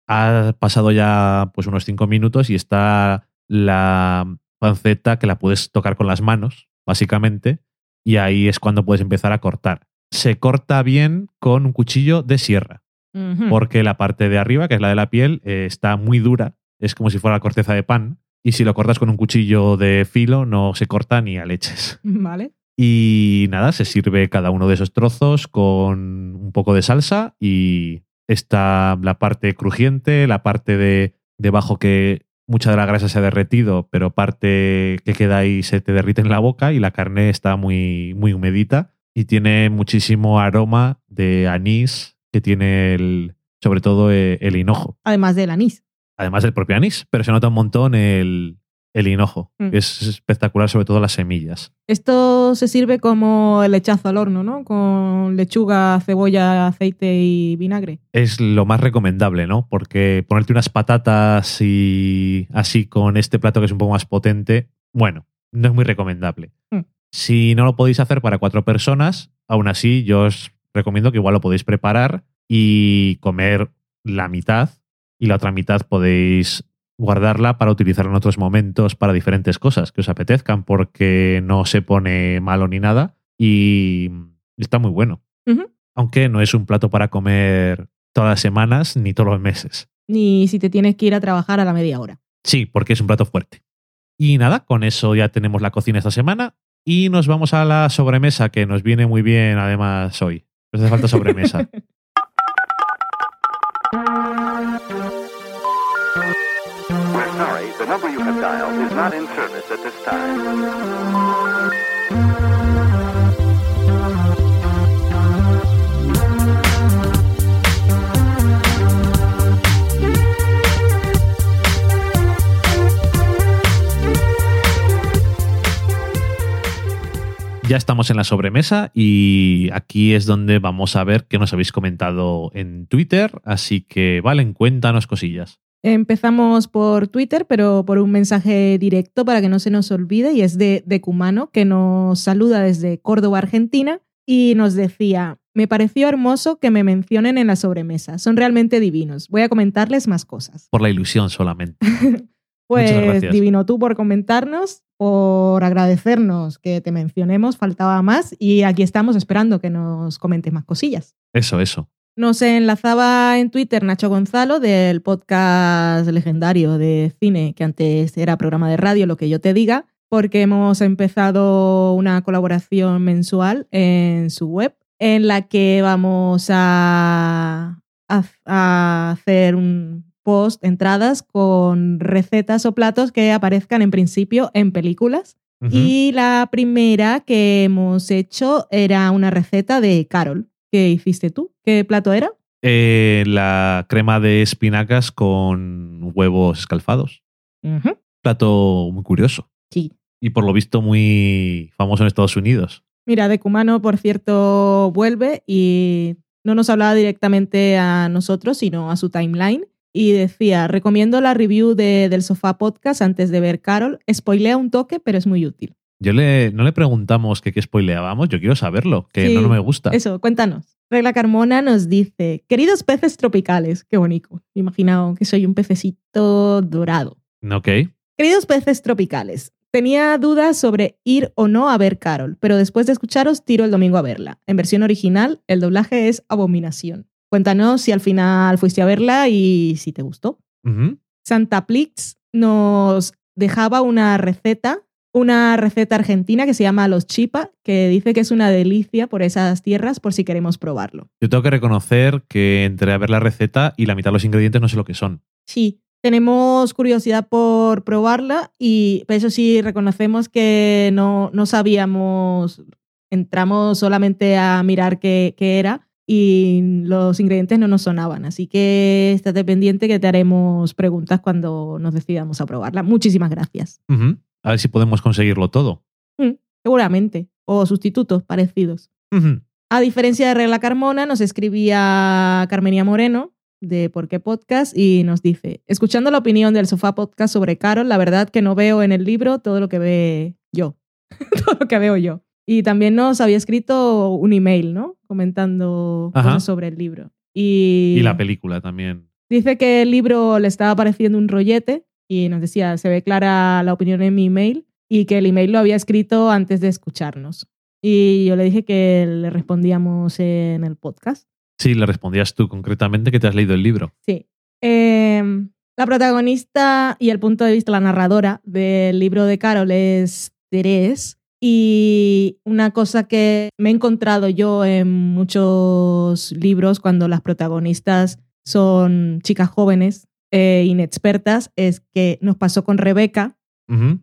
ha pasado ya pues unos cinco minutos y está la panceta que la puedes tocar con las manos, básicamente, y ahí es cuando puedes empezar a cortar. Se corta bien con un cuchillo de sierra, porque la parte de arriba, que es la de la piel, eh, está muy dura, es como si fuera la corteza de pan, y si lo cortas con un cuchillo de filo no se corta ni a leches. Vale. Y nada, se sirve cada uno de esos trozos con un poco de salsa y está la parte crujiente, la parte de debajo que mucha de la grasa se ha derretido, pero parte que queda ahí se te derrite en la boca y la carne está muy, muy humedita y tiene muchísimo aroma de anís que tiene el, sobre todo eh, el hinojo, Además del anís. además del propio anís, pero se nota un montón el, el hinojo, Mm. que es espectacular, sobre todo las semillas. Esto se sirve como el lechazo al horno, ¿no? Con lechuga, cebolla, aceite y vinagre. es lo más recomendable, ¿no? Porque ponerte unas patatas y así con este plato que es un poco más potente, bueno, no es muy recomendable. Mm. Si no lo podéis hacer para cuatro personas, aún así yo os recomiendo que igual lo podéis preparar y comer la mitad y la otra mitad podéis guardarla para utilizarla en otros momentos para diferentes cosas que os apetezcan porque no se pone malo ni nada y está muy bueno aunque no es un plato para comer todas las semanas ni todos los meses. Ni si te tienes que ir a trabajar a la media hora. Sí, porque es un plato fuerte. Y nada, con eso ya tenemos la cocina esta semana y nos vamos a la sobremesa que nos viene muy bien además hoy. Nos hace falta sobremesa. The number you have dialed is not in service at this time. Ya estamos en la sobremesa y aquí es donde vamos a ver qué nos habéis comentado en Twitter. Así que, Valen, cuéntanos cosillas. Empezamos por Twitter, pero por un mensaje directo para que no se nos olvide, y es de, de Cumano, que nos saluda desde Córdoba, Argentina, y nos decía, me pareció hermoso que me mencionen en la sobremesa, son realmente divinos, voy a comentarles más cosas. Por la ilusión solamente. Pues divino tú por comentarnos, por agradecernos que te mencionemos, faltaba más, y aquí estamos esperando que nos comentes más cosillas. Eso, eso. Nos enlazaba en Twitter Nacho Gonzalo del podcast legendario de cine, que antes era programa de radio, lo que yo te diga, porque hemos empezado una colaboración mensual en su web en la que vamos a, a- a hacer un post, entradas con recetas o platos que aparezcan en principio en películas. Y la primera que hemos hecho era una receta de Carol. ¿Qué hiciste tú? ¿Qué plato era? Eh, la crema de espinacas con huevos escalfados. Plato muy curioso. Sí. Y por lo visto muy famoso en Estados Unidos. Mira, Decumano, por cierto, vuelve y no nos hablaba directamente a nosotros, sino a su timeline. Y decía, recomiendo la review de, del Sofá Podcast antes de ver Carol. Spoilea un toque, pero es muy útil. Yo le, no le preguntamos que qué spoileábamos, yo quiero saberlo, que Sí, no, no me gusta. Eso, cuéntanos. Regla Carmona nos dice, queridos peces tropicales, qué bonito. Me imagino que soy un pececito dorado. Ok. Queridos peces tropicales, tenía dudas sobre ir o no a ver Carol, pero después de escucharos tiro el domingo a verla. En versión original, el doblaje es Abominación. Cuéntanos si al final fuiste a verla y si te gustó. Ujú. Santa Plix nos dejaba una receta, una receta argentina que se llama Los Chipa, que dice que es una delicia por esas tierras por si queremos probarlo. Yo tengo que reconocer que entré a ver la receta y la mitad de los ingredientes no sé lo que son. Sí, tenemos curiosidad por probarla y eso sí reconocemos que no, no sabíamos, entramos solamente a mirar qué, qué era y los ingredientes no nos sonaban. Así que estate pendiente que te haremos preguntas cuando nos decidamos a probarla. Muchísimas gracias. A ver si podemos conseguirlo todo. Mm, seguramente. O sustitutos parecidos. A diferencia de Regla Carmona, nos escribía Carmenia Moreno de Por qué Podcast y nos dice, escuchando la opinión del Sofá Podcast sobre Carol, la verdad que no veo en el libro todo lo que ve yo, todo lo que veo yo. Y también nos había escrito un email, ¿no? Comentando Ajá. cosas sobre el libro. Y, Y la película también. dice que el libro le estaba pareciendo un rollete y nos decía, se ve clara la opinión en mi email y que el email lo había escrito antes de escucharnos. Y yo le dije que le respondíamos en el podcast. Sí, le respondías tú concretamente que te has leído el libro. Sí. Eh, la protagonista y el punto de vista, la narradora del libro de Carol es Terés. Y una cosa que me he encontrado yo en muchos libros cuando las protagonistas son chicas jóvenes e inexpertas es que nos pasó con Rebeca,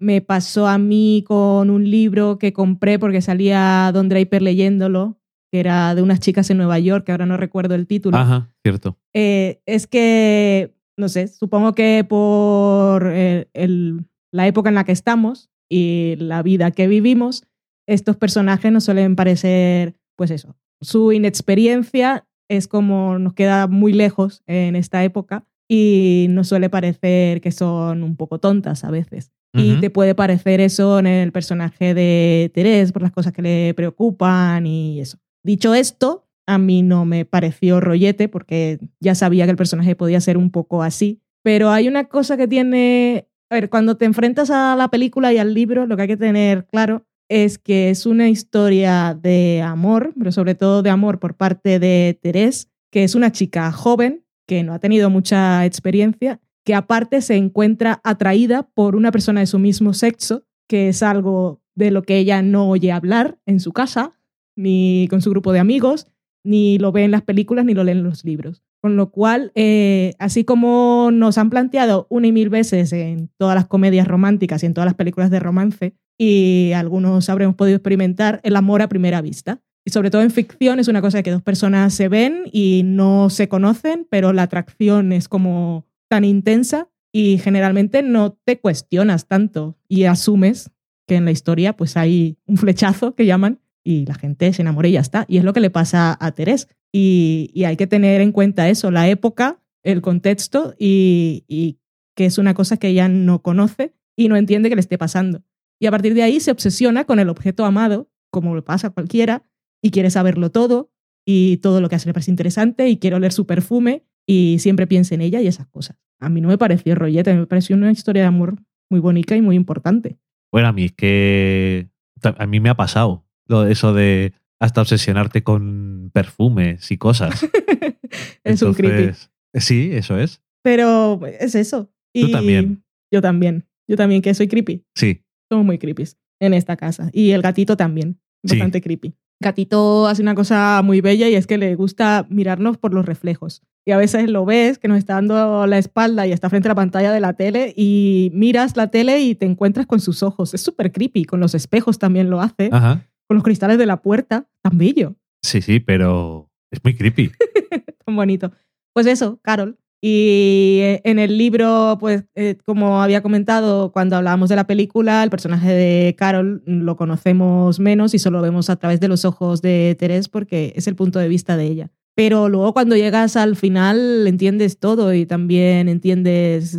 me pasó a mí con un libro que compré porque salía Don Draper leyéndolo, que era de unas chicas en Nueva York, que ahora no recuerdo el título. Ajá, cierto. Eh, es que, no sé, supongo que por eh, el- la época en la que estamos y la vida que vivimos, estos personajes nos suelen parecer, pues eso, su inexperiencia es como nos queda muy lejos en esta época y nos suele parecer que son un poco tontas a veces. Y te puede parecer eso en el personaje de Terés por las cosas que le preocupan y eso. Dicho esto, a mí no me pareció rollete porque ya sabía que el personaje podía ser un poco así. Pero hay una cosa que tiene... A ver, cuando te enfrentas a la película y al libro, lo que hay que tener claro es que es una historia de amor, pero sobre todo de amor por parte de Terés, que es una chica joven que no ha tenido mucha experiencia, que aparte se encuentra atraída por una persona de su mismo sexo, que es algo de lo que ella no oye hablar en su casa, ni con su grupo de amigos, ni lo ve en las películas, ni lo lee en los libros. Con lo cual, eh, así como nos han planteado una y mil veces en todas las comedias románticas y en todas las películas de romance, y algunos habremos podido experimentar el amor a primera vista. Y sobre todo en ficción es una cosa que dos personas se ven y no se conocen, pero la atracción es como tan intensa y generalmente no te cuestionas tanto y asumes que en la historia pues hay un flechazo que llaman y la gente se enamora y ya está. Y es lo que le pasa a Terés. Y, hay que tener en cuenta eso, la época, el contexto y, y que es una cosa que ella no conoce y no entiende que le esté pasando. Y a partir de ahí se obsesiona con el objeto amado, como le pasa a cualquiera, y quiere saberlo todo y todo lo que hace le parece interesante y quiere oler su perfume y siempre piensa en ella y esas cosas. A mí no me pareció rollete, me pareció una historia de amor muy bonita y muy importante. Bueno, a mí es que a mí me ha pasado lo de eso de hasta obsesionarte con perfumes y cosas. es un creepy. Sí, eso es. Pero es eso. Tú Y también. Yo también. Yo también, que soy creepy. Sí. Somos muy creepy en esta casa. Y el gatito también. Sí. Bastante creepy. Gatito hace una cosa muy bella y es que le gusta mirarnos por los reflejos. Y a veces lo ves que nos está dando la espalda y está frente a la pantalla de la tele y miras la tele y te encuentras con sus ojos. Es súper creepy. Con los espejos también lo hace. Ajá. Con los cristales de la puerta. Tan bello. Sí, sí, pero es muy creepy. tan bonito. Pues eso, Carol. Y eh, en el libro, pues eh, como había comentado cuando hablábamos de la película, el personaje de Carol lo conocemos menos y solo lo vemos a través de los ojos de Teresa porque es el punto de vista de ella. Pero luego cuando llegas al final entiendes todo y también entiendes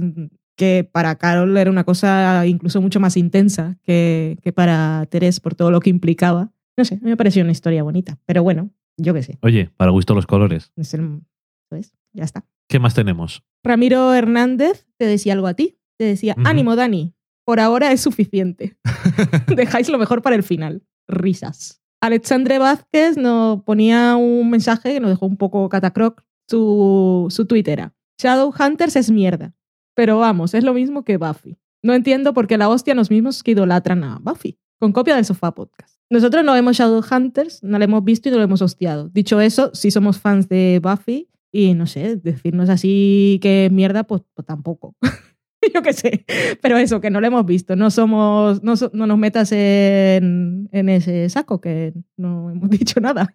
que para Carol era una cosa incluso mucho más intensa que, que para Teresa por todo lo que implicaba. No sé, me pareció una historia bonita. Pero bueno, yo qué sé. Oye, para gusto los colores. Es el- ¿sabes? Ya está. ¿Qué más tenemos? Ramiro Hernández te decía algo a ti. Te decía, ánimo, Dani. Por ahora es suficiente. Dejáis lo mejor para el final. Risas. Alexandre Vázquez nos ponía un mensaje que nos dejó un poco catacroc. Su, su tweet era, Shadowhunters es mierda. Pero vamos, es lo mismo que Buffy. No entiendo por qué la hostia los mismos que idolatran a Buffy. Con copia del Sofá Podcast. Nosotros no vemos Shadowhunters, no la hemos visto y no lo hemos hostiado. Dicho eso, sí somos fans de Buffy y no sé, decirnos así que es mierda, pues, pues tampoco. Yo qué sé. Pero eso, que no lo hemos visto. No somos, no, so- no nos metas en, en ese saco, que no hemos dicho nada.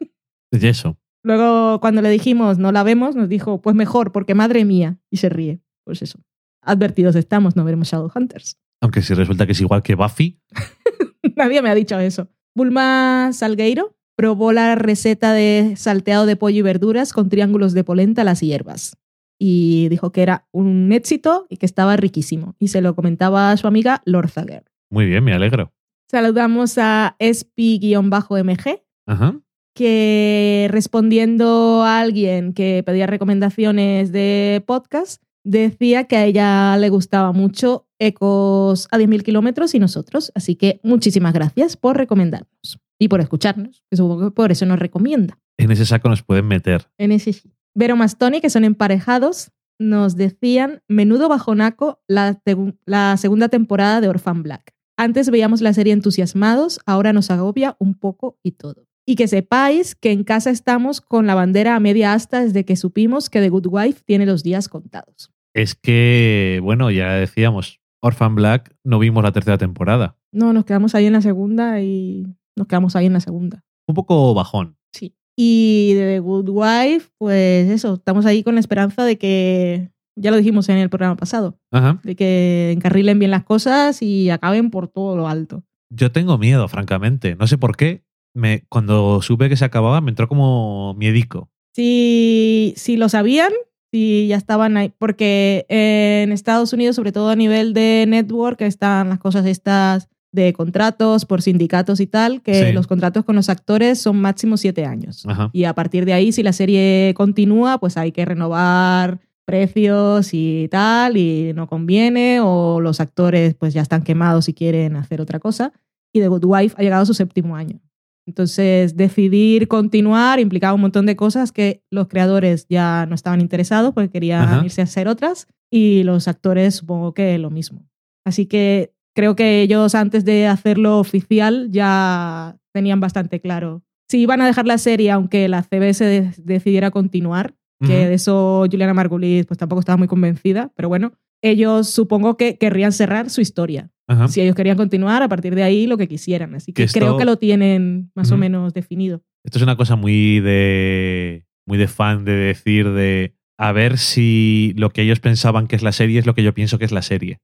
Y eso. Luego, cuando le dijimos no la vemos, nos dijo, pues mejor, porque madre mía. Y se ríe. Pues eso. Advertidos estamos, no veremos Shadowhunters. Aunque si resulta que es igual que Buffy, Nadie me ha dicho eso. Bulma Salgueiro probó la receta de salteado de pollo y verduras con triángulos de polenta a las hierbas. Y dijo que era un éxito y que estaba riquísimo. Y se lo comentaba a su amiga Lord Zager. muy bien, me alegro. Saludamos a espi-mg, Ajá. que respondiendo a alguien que pedía recomendaciones de podcast, decía que a ella le gustaba mucho Ecos a 10.000 kilómetros y nosotros. Así que muchísimas gracias por recomendarnos y por escucharnos, que supongo que por eso nos recomienda. En ese saco nos pueden meter. En ese sí. Vero Mastoni, que son emparejados, nos decían menudo bajonaco la, la segunda temporada de Orphan Black. Antes veíamos la serie entusiasmados, ahora nos agobia un poco y todo. Y que sepáis que en casa estamos con la bandera a media asta desde que supimos que The Good Wife tiene los días contados. Es que, bueno, ya decíamos, Orphan Black no vimos la tercera temporada. No, nos quedamos ahí en la segunda y nos quedamos ahí en la segunda. Un poco bajón. Sí. Y de The Good Wife, pues eso, estamos ahí con la esperanza de que, ya lo dijimos en el programa pasado, Ajá. de que encarrilen bien las cosas y acaben por todo lo alto. Yo tengo miedo, francamente. No sé por qué. Me, cuando supe que se acababa, me entró como miedico. Si, si lo sabían, si ya estaban ahí, porque en Estados Unidos, sobre todo a nivel de network, están las cosas estas de contratos por sindicatos y tal, que Sí. los contratos con los actores son máximo siete años. Ajá. Y a partir de ahí, si la serie continúa, pues hay que renovar precios y tal, y no conviene, o los actores pues ya están quemados y quieren hacer otra cosa. Y The Good Wife ha llegado a su séptimo año. Entonces, decidir continuar implicaba un montón de cosas que los creadores ya no estaban interesados porque querían Ajá. irse a hacer otras, y los actores supongo que lo mismo. Así que creo que ellos antes de hacerlo oficial ya tenían bastante claro. Si iban a dejar la serie aunque la CBS de- decidiera continuar, que Ujú. de eso Juliana Margulis pues tampoco estaba muy convencida, pero bueno, ellos supongo que querrían cerrar su historia. Ajá. Si ellos querían continuar, a partir de ahí lo que quisieran. Así que Que esto- creo que lo tienen más o menos definido. Esto es una cosa muy de. muy de fan de decir de. A ver si lo que ellos pensaban que es la serie es lo que yo pienso que es la serie.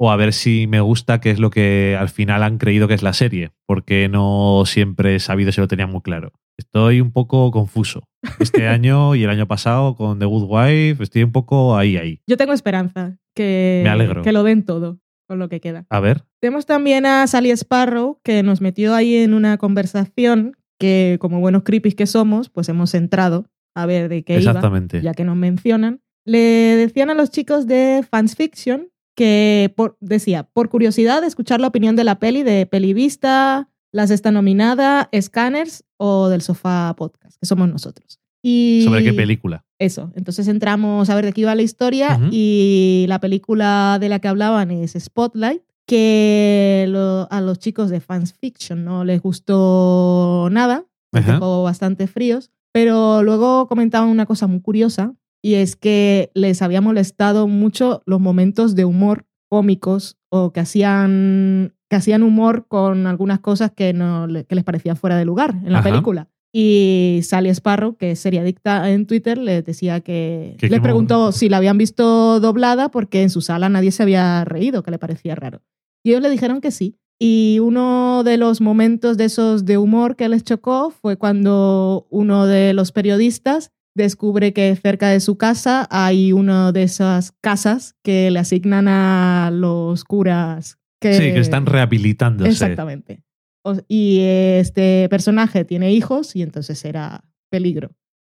O a ver si me gusta que es lo que al final han creído que es la serie. Porque no siempre he sabido si lo tenían muy claro. Estoy un poco confuso. Este año y el año pasado con The Good Wife estoy un poco ahí, ahí. Yo tengo esperanza que, Me alegro. que lo den todo con lo que queda. A ver. Tenemos también a Sally Sparrow, que nos metió ahí en una conversación que, como buenos creepies que somos, pues hemos entrado a ver de qué iba, Exactamente. ya que nos mencionan. Le decían a los chicos de Fans Fiction que por- decía, por curiosidad, escuchar la opinión de la peli de Pelivista, las está nominada, Scanners o del Sofá Podcast, que somos nosotros. Y ¿Sobre qué película? eso, entonces entramos a ver de qué iba la historia y la película de la que hablaban es Spotlight, que lo- a los chicos de Fans Fiction no les gustó nada, dejó bastante fríos, pero luego comentaban una cosa muy curiosa y es que les había molestado mucho los momentos de humor cómicos o que hacían, que hacían humor con algunas cosas que, no, le- que les parecían fuera de lugar en la Ajá. película. Y Sally Sparrow, que es seriadicta en Twitter, les decía que... Qué preguntó momento. si la habían visto doblada porque en su sala nadie se había reído, que le parecía raro. Y ellos le dijeron que sí. Y uno de los momentos de esos de humor que les chocó fue cuando uno de los periodistas descubre que cerca de su casa hay una de esas casas que le asignan a los curas que, Sí, que están rehabilitándose. Exactamente. Y este personaje tiene hijos y entonces era peligro.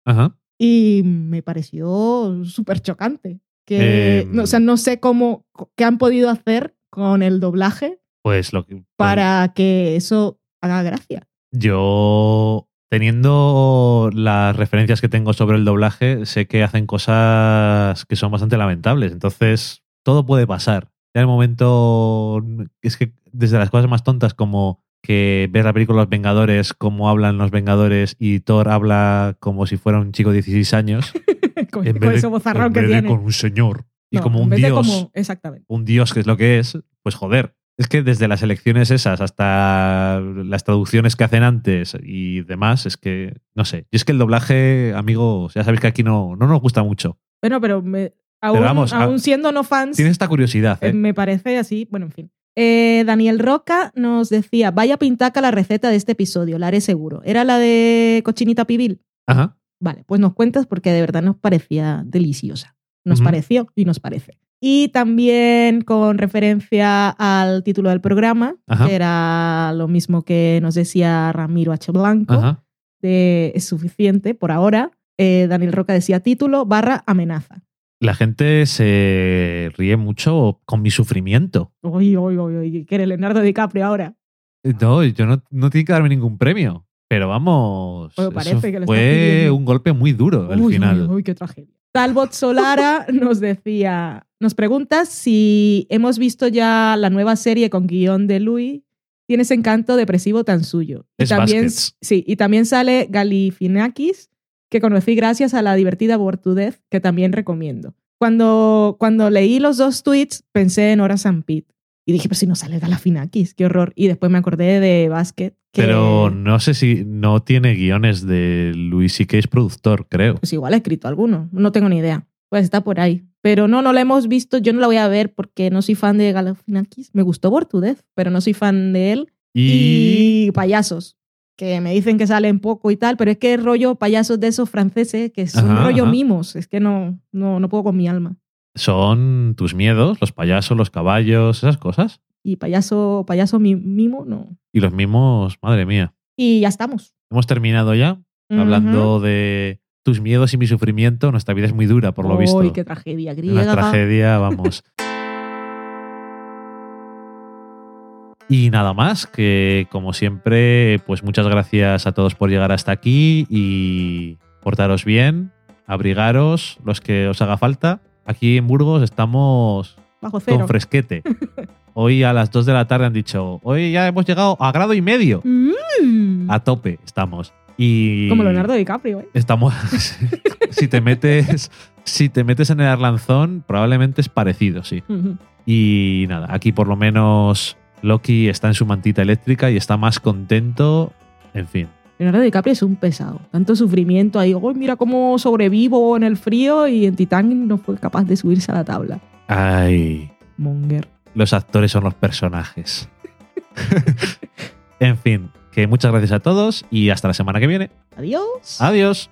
Ajá. Y me pareció súper chocante. Que, Em. no, o sea, no sé cómo, qué han podido hacer con el doblaje Pues lo que. para que eso haga gracia. Yo, teniendo las referencias que tengo sobre el doblaje, sé que hacen cosas que son bastante lamentables. Entonces, todo puede pasar. Ya el momento. Es que desde las cosas más tontas, como que ves la película Los Vengadores, cómo hablan los Vengadores y Thor habla como si fuera un chico de 16 años. con, en con vez de- en que vez de tiene. con un señor. Y como un dios. como- exactamente. un dios que es lo que es, pues joder. Es que desde las elecciones esas hasta las traducciones que hacen antes y demás, es que, no sé. Y es que el doblaje, amigos, ya sabéis que aquí no, no nos gusta mucho. Bueno, pero, me- aún, vamos, a- aún siendo no fans, Tienes esta curiosidad, eh, ¿eh? me parece así. Bueno, en fin. Eh, Daniel Roca nos decía, vaya pintaca la receta de este episodio, la haré seguro. ¿Era la de cochinita pibil? Ajá. Vale, pues nos cuentas porque de verdad nos parecía deliciosa. Nos pareció y nos parece. Y también con referencia al título del programa, Ajá. que era lo mismo que nos decía Ramiro H. Blanco, Ajá. de es suficiente por ahora. Eh, Daniel Roca decía título barra amenaza. La gente se ríe mucho con mi sufrimiento. Uy, uy, uy, uy, que eres Leonardo DiCaprio ahora. No, yo no, no tiene que darme ningún premio. Pero vamos, eso parece que lo fue un golpe muy duro al Uy, final. Uy, uy, qué tragedia. Talbot Solara nos decía, nos pregunta si hemos visto ya la nueva serie con guion de Louis. Tiene ese encanto depresivo tan suyo. Y Es también, Baskets. sí, y también sale Galifianakis, que conocí gracias a la divertida Bored to Death, que también recomiendo. Cuando, cuando leí los dos tweets, pensé en Horace and Pete. Y dije, pero si no sale Galifianakis, qué horror. Y después me acordé de Basket. Que, Pero no sé si no tiene guiones de Luis y que es productor, creo. Pues igual ha escrito alguno, no tengo ni idea. Pues está por ahí. Pero no, no la hemos visto, yo no la voy a ver porque no soy fan de Galifianakis. Me gustó Death, pero no soy fan de él. Y, Y payasos, que me dicen que salen poco y tal, pero es que rollo payasos de esos franceses, que son Ajá, rollo ajá. mimos. Es que no, no, no puedo con mi alma. son tus miedos, los payasos, los caballos, esas cosas. Y payaso, payaso mi- mimo, no. Y los mimos, madre mía. Y ya estamos. Hemos terminado ya hablando de tus miedos y mi sufrimiento. Nuestra vida es muy dura, por lo visto. Uy, qué tragedia Una griega. tragedia, vamos. Y nada más, que como siempre, pues muchas gracias a todos por llegar hasta aquí y portaros bien, abrigaros los que os haga falta. Aquí en Burgos estamos Bajo cero. con fresquete. Hoy a las 2 de la tarde han dicho, hoy ya hemos llegado a grado y medio. Mm. A tope estamos. Y Como Leonardo DiCaprio, ¿eh? Estamos. si te metes. Si te metes en el Arlanzón, probablemente es parecido, sí. Y nada, aquí por lo menos Loki está en su mantita eléctrica y está más contento. En fin. Leonardo DiCaprio es un pesado. Tanto sufrimiento ahí. Oh, mira cómo sobrevivo en el frío y en Titán no fue capaz de subirse a la tabla. Ay. Monger. Los actores son los personajes. en fin, que muchas gracias a todos y hasta la semana que viene. Adiós. Adiós.